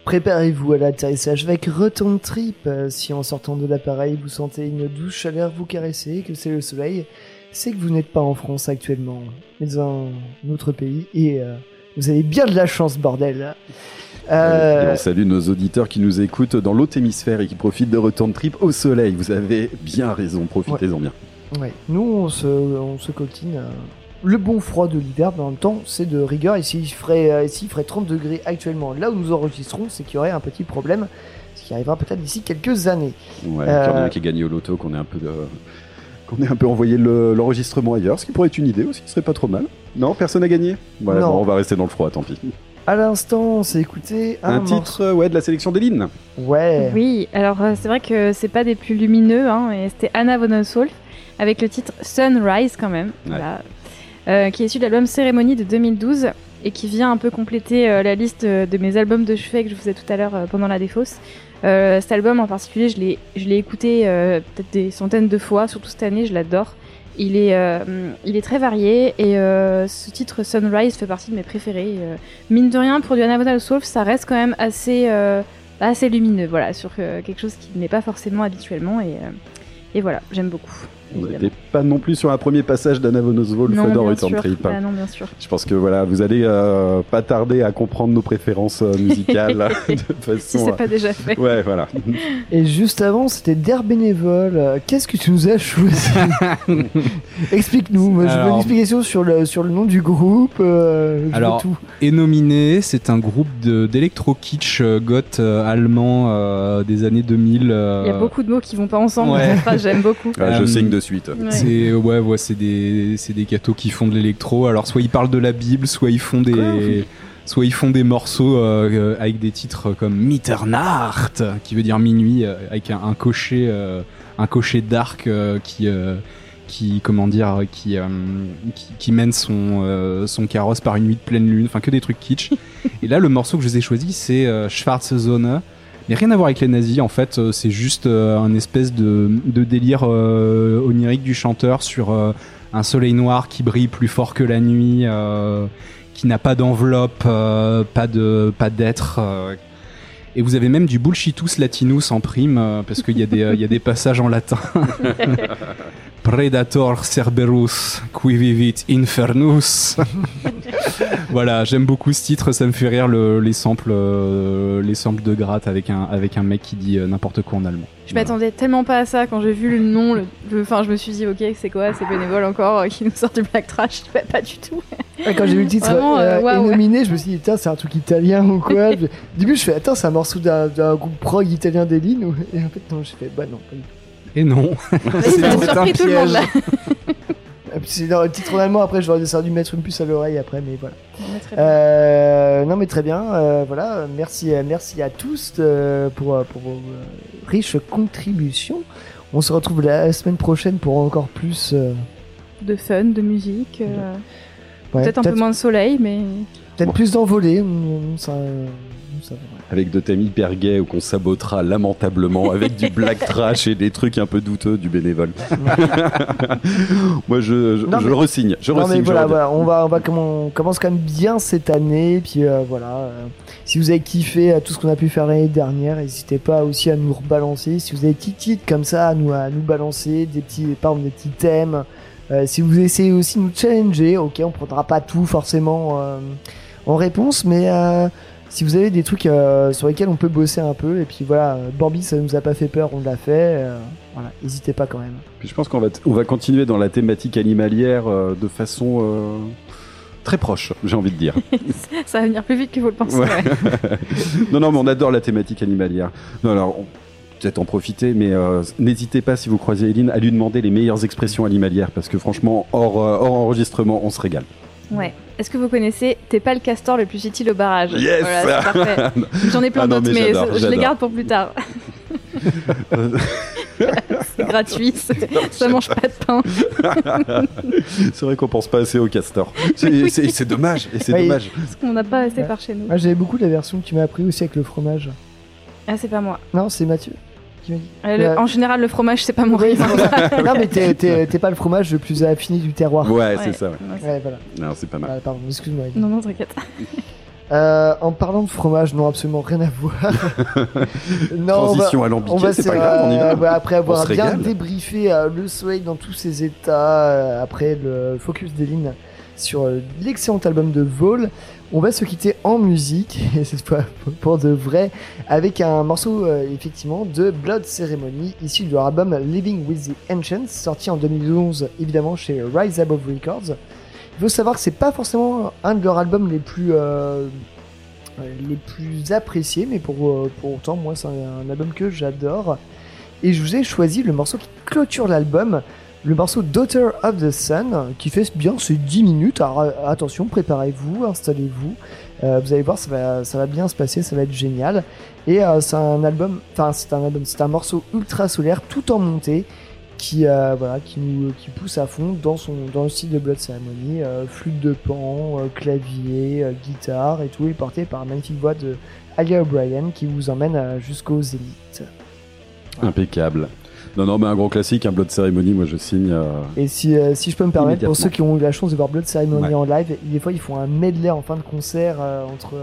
Préparez-vous à l'atterrissage avec Return Trip. Euh, Si en sortant de l'appareil vous sentez une douce chaleur vous caresser, que c'est le soleil, c'est que vous n'êtes pas en France actuellement, mais dans un autre pays et euh, vous avez bien de la chance, bordel. Et Euh, on salue nos auditeurs qui nous écoutent dans l'autre hémisphère et qui profitent de Return Trip au soleil. Vous avez bien raison, profitez-en bien. ouais. Nous, on se, on se coltine euh, le bon froid de l'hiver, mais en même temps, c'est de rigueur. Et s'il ferait, euh, s'il ferait 30 degrés actuellement, là où nous enregistrons, c'est qu'il y aurait un petit problème, ce qui arrivera peut-être d'ici quelques années. Ouais, Euh, qu'il y en a un qui est gagné au loto, qu'on ait un peu de... qu'on ait un peu envoyé le- l'enregistrement ailleurs, ce qui pourrait être une idée aussi, ce serait pas trop mal. Non, personne n'a gagné? Bon, on va rester dans le froid, tant pis. À l'instant, on s'est écouté un, titre, euh, ouais, de la sélection d'Eline. Ouais. Oui, alors euh, c'est vrai que c'est pas des plus lumineux, hein, et c'était Anna von Solf avec le titre Sunrise quand même, voilà, euh, qui est issu de l'album Cérémonie de 2012 et qui vient un peu compléter euh, la liste euh, de mes albums de chevet que je faisais tout à l'heure pendant la défausse. Cet album en particulier, je l'ai, écouté peut-être des centaines de fois, surtout cette année, je l'adore. Il est, il est très varié et ce titre Sunrise fait partie de mes préférés. Mine de rien, pour du Anna von Solf, ça reste quand même assez, assez lumineux, voilà, sur quelque chose qui n'est pas forcément habituellement et, et voilà, j'aime beaucoup. On n'était pas non plus sur un premier passage d'Anna von Oswald bien Return sûr. Trip. Bah non, bien sûr. Je pense que voilà, vous allez euh, pas tarder à comprendre nos préférences euh, musicales de façon. Si c'est euh, pas déjà fait. Ouais, voilà. Et juste avant, c'était Der Bénévole. Euh, Qu'est-ce que tu nous as choisi Explique-nous. Moi, Je veux une explication sur le, sur le nom du groupe. euh, Alors, tout. Et nominé, c'est un groupe de- d'électro-kitsch euh, goth euh, allemand euh, des années 2000. euh, Il y a beaucoup de mots qui vont pas ensemble Ouais. j'aime beaucoup. Ah, je Euh, signe de suite. Ouais. C'est ouais, ouais, c'est des c'est des cathos qui font de l'électro. Alors soit ils parlent de la Bible, soit ils font des soit ils font des morceaux euh, avec des titres comme Mitternacht, qui veut dire minuit, euh, avec un, un cocher euh, un cocher d'arc euh, qui euh, qui comment dire qui, euh, qui qui mène son euh, son carrosse par une nuit de pleine lune. Enfin que des trucs kitsch. Et là le morceau que je vous ai choisi c'est euh, Schwarze Zone. Mais rien à voir avec les nazis, en fait, euh, c'est juste euh, un espèce de, délire euh, onirique du chanteur sur un soleil noir qui brille plus fort que la nuit, qui n'a pas d'enveloppe, pas de pas d'être. et vous avez même du bullshitus latinus en prime, parce qu'il y, a des, euh, y a des passages en latin. Predator Cerberus, qui vivit infernus. voilà, j'aime beaucoup ce titre, ça me fait rire le- les samples, euh, les samples de gratte avec un avec un mec qui dit euh, n'importe quoi en allemand. Je m'attendais tellement pas à ça quand j'ai vu le nom. le- Enfin, je me suis dit, ok, c'est quoi C'est bénévole encore euh, qui nous sort du Black Trash? Bah, Pas du tout. Ouais, quand j'ai vu le titre Vraiment, ouais. nominé, je me suis dit, putain, c'est un truc italien ou quoi? Je- Au début, je fais, attends, c'est un morceau d'un groupe prog italien d'Eline. ou- Et en fait, non, j'ai fait, bah non, pas du tout. Et non. Ça a tout un surpris tout le monde là. C'est dans le titre en allemand, après, j'aurais dû mettre une puce à l'oreille après, mais voilà. Euh, non mais très bien, euh, voilà, merci, euh, merci à tous euh, pour, euh, pour vos euh, riches contributions. On se retrouve la semaine prochaine pour encore plus. euh, De fun, de musique. euh, ouais, peut-être un peu moins de soleil, mais. peut-être plus on- ça- ça- Avec de thèmes hyper gays où qu'on sabotera lamentablement avec du black trash et des trucs un peu douteux du bénévole. Moi, je, je, Non, je mais- resigne. Je non mais resigne. je voilà, redis. voilà, on va, on va on commence quand même bien cette année, puis euh, voilà. euh, si vous avez kiffé euh, tout ce qu'on a pu faire l'année dernière, n'hésitez pas aussi à nous rebalancer. Si vous avez des petits titres comme ça, à nous, à nous balancer, des petits, par exemple, des petits thèmes. Euh, si vous essayez aussi de nous challenger, ok, on prendra pas tout forcément euh, en réponse, mais euh, si vous avez des trucs euh, sur lesquels on peut bosser un peu, et puis voilà, euh, Bambi, ça nous a pas fait peur, on l'a fait. euh, voilà, n'hésitez pas quand même. Puis je pense qu'on va, t- on va continuer dans la thématique animalière euh, de façon euh, très proche, j'ai envie de dire. Ça va venir plus vite que vous le pensez. Ouais. ouais. non, non, mais on adore la thématique animalière. Non, alors, on- peut-être en profiter, mais euh, n'hésitez pas, si vous croisez Eline, à lui demander les meilleures expressions animalières, parce que franchement, hors, euh, hors enregistrement, on se régale. Ouais. Est-ce que vous connaissez T'es pas le castor le plus utile au barrage Yes Voilà, c'est parfait. J'en ai plein Ah non, d'autres, mais je les garde pour plus tard. c'est gratuit, c'est- ça mange pas de pain. c'est vrai qu'on pense pas assez au castor. C'est c'est- c'est dommage, et c'est Ouais, dommage. Parce qu'on n'a pas assez Ouais. par chez nous. Moi, j'avais beaucoup la version que tu m'as appris aussi avec le fromage. Ah, c'est pas moi. Non, c'est Mathieu qui m'a dit. Euh, le- Ouais. En général, le fromage, c'est pas mon c'est ça. non, mais t'es- pas le fromage le plus affiné du terroir. Ouais, c'est ça. ouais. Ouais, voilà. Non, c'est pas mal. Ah, pardon, excuse-moi. Non, non, t'inquiète. Euh, en parlant de fromage, non, absolument rien à voir. non, on va- Transition alambiquée, on va c'est se- pas grave, on y va. bah, après avoir bien régale. débriefé euh, le soleil dans tous ses états, euh, après le focus d'Eline sur euh, l'excellent album de Vol, on va se quitter en musique, et c'est pas pour de vrai, avec un morceau euh, effectivement de Blood Ceremony, issu de leur album Living with the Ancients, sorti en 2011 évidemment chez Rise Above Records. Il faut savoir que c'est pas forcément un de leurs albums les plus euh, les plus appréciés, mais pour, pour autant, moi, c'est un, un album que j'adore. Et je vous ai choisi le morceau qui clôture l'album, le morceau Daughter of the Sun, qui fait bien ses 10 minutes. Alors euh, attention, préparez-vous, installez-vous. Euh, vous allez voir, ça va, bien se passer, ça va être génial. Et euh, c'est un album, enfin, c'est un album, c'est un morceau ultra solaire, tout en montée, qui, voilà, qui nous qui pousse à fond dans, son, dans le style de Blood Ceremony, flûte de pan, clavier, guitare et tout, est porté par la magnifique voix de Alia O'Brien qui vous emmène jusqu'aux élites. Impeccable. Non, non, mais un gros classique, un Blood Ceremony, moi je signe. euh, Et si, euh, si je peux me permettre, pour ceux qui ont eu la chance de voir Blood Ceremony Ouais. en live, des fois ils font un medley en fin de concert euh, entre,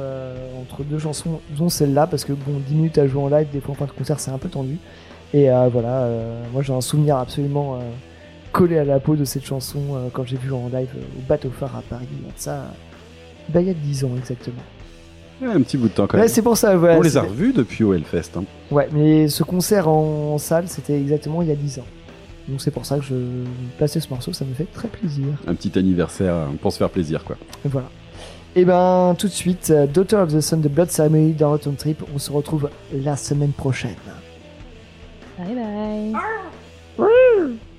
entre deux chansons, dont celle-là, parce que bon, 10 minutes à jouer en live, des fois en fin de concert c'est un peu tendu. Et voilà, moi j'ai un souvenir absolument collé à la peau de cette chanson quand j'ai vu en live au Bateau Phare à Paris. Ça, bah, il y a 10 ans exactement. Ouais, un petit bout de temps quand Ouais, même. c'est pour ça. On les a revus depuis au Hellfest. hein. Ouais, mais ce concert en salle, c'était exactement il y a 10 ans. Donc c'est pour ça que je passais ce morceau, ça me fait très plaisir. Un petit anniversaire euh, pour se faire plaisir, quoi. Et voilà. Et ben tout de suite, euh, Daughter of the Sun de Blood Ceremony dans Rotten Trip. On se retrouve la semaine prochaine. Bye bye. Daughter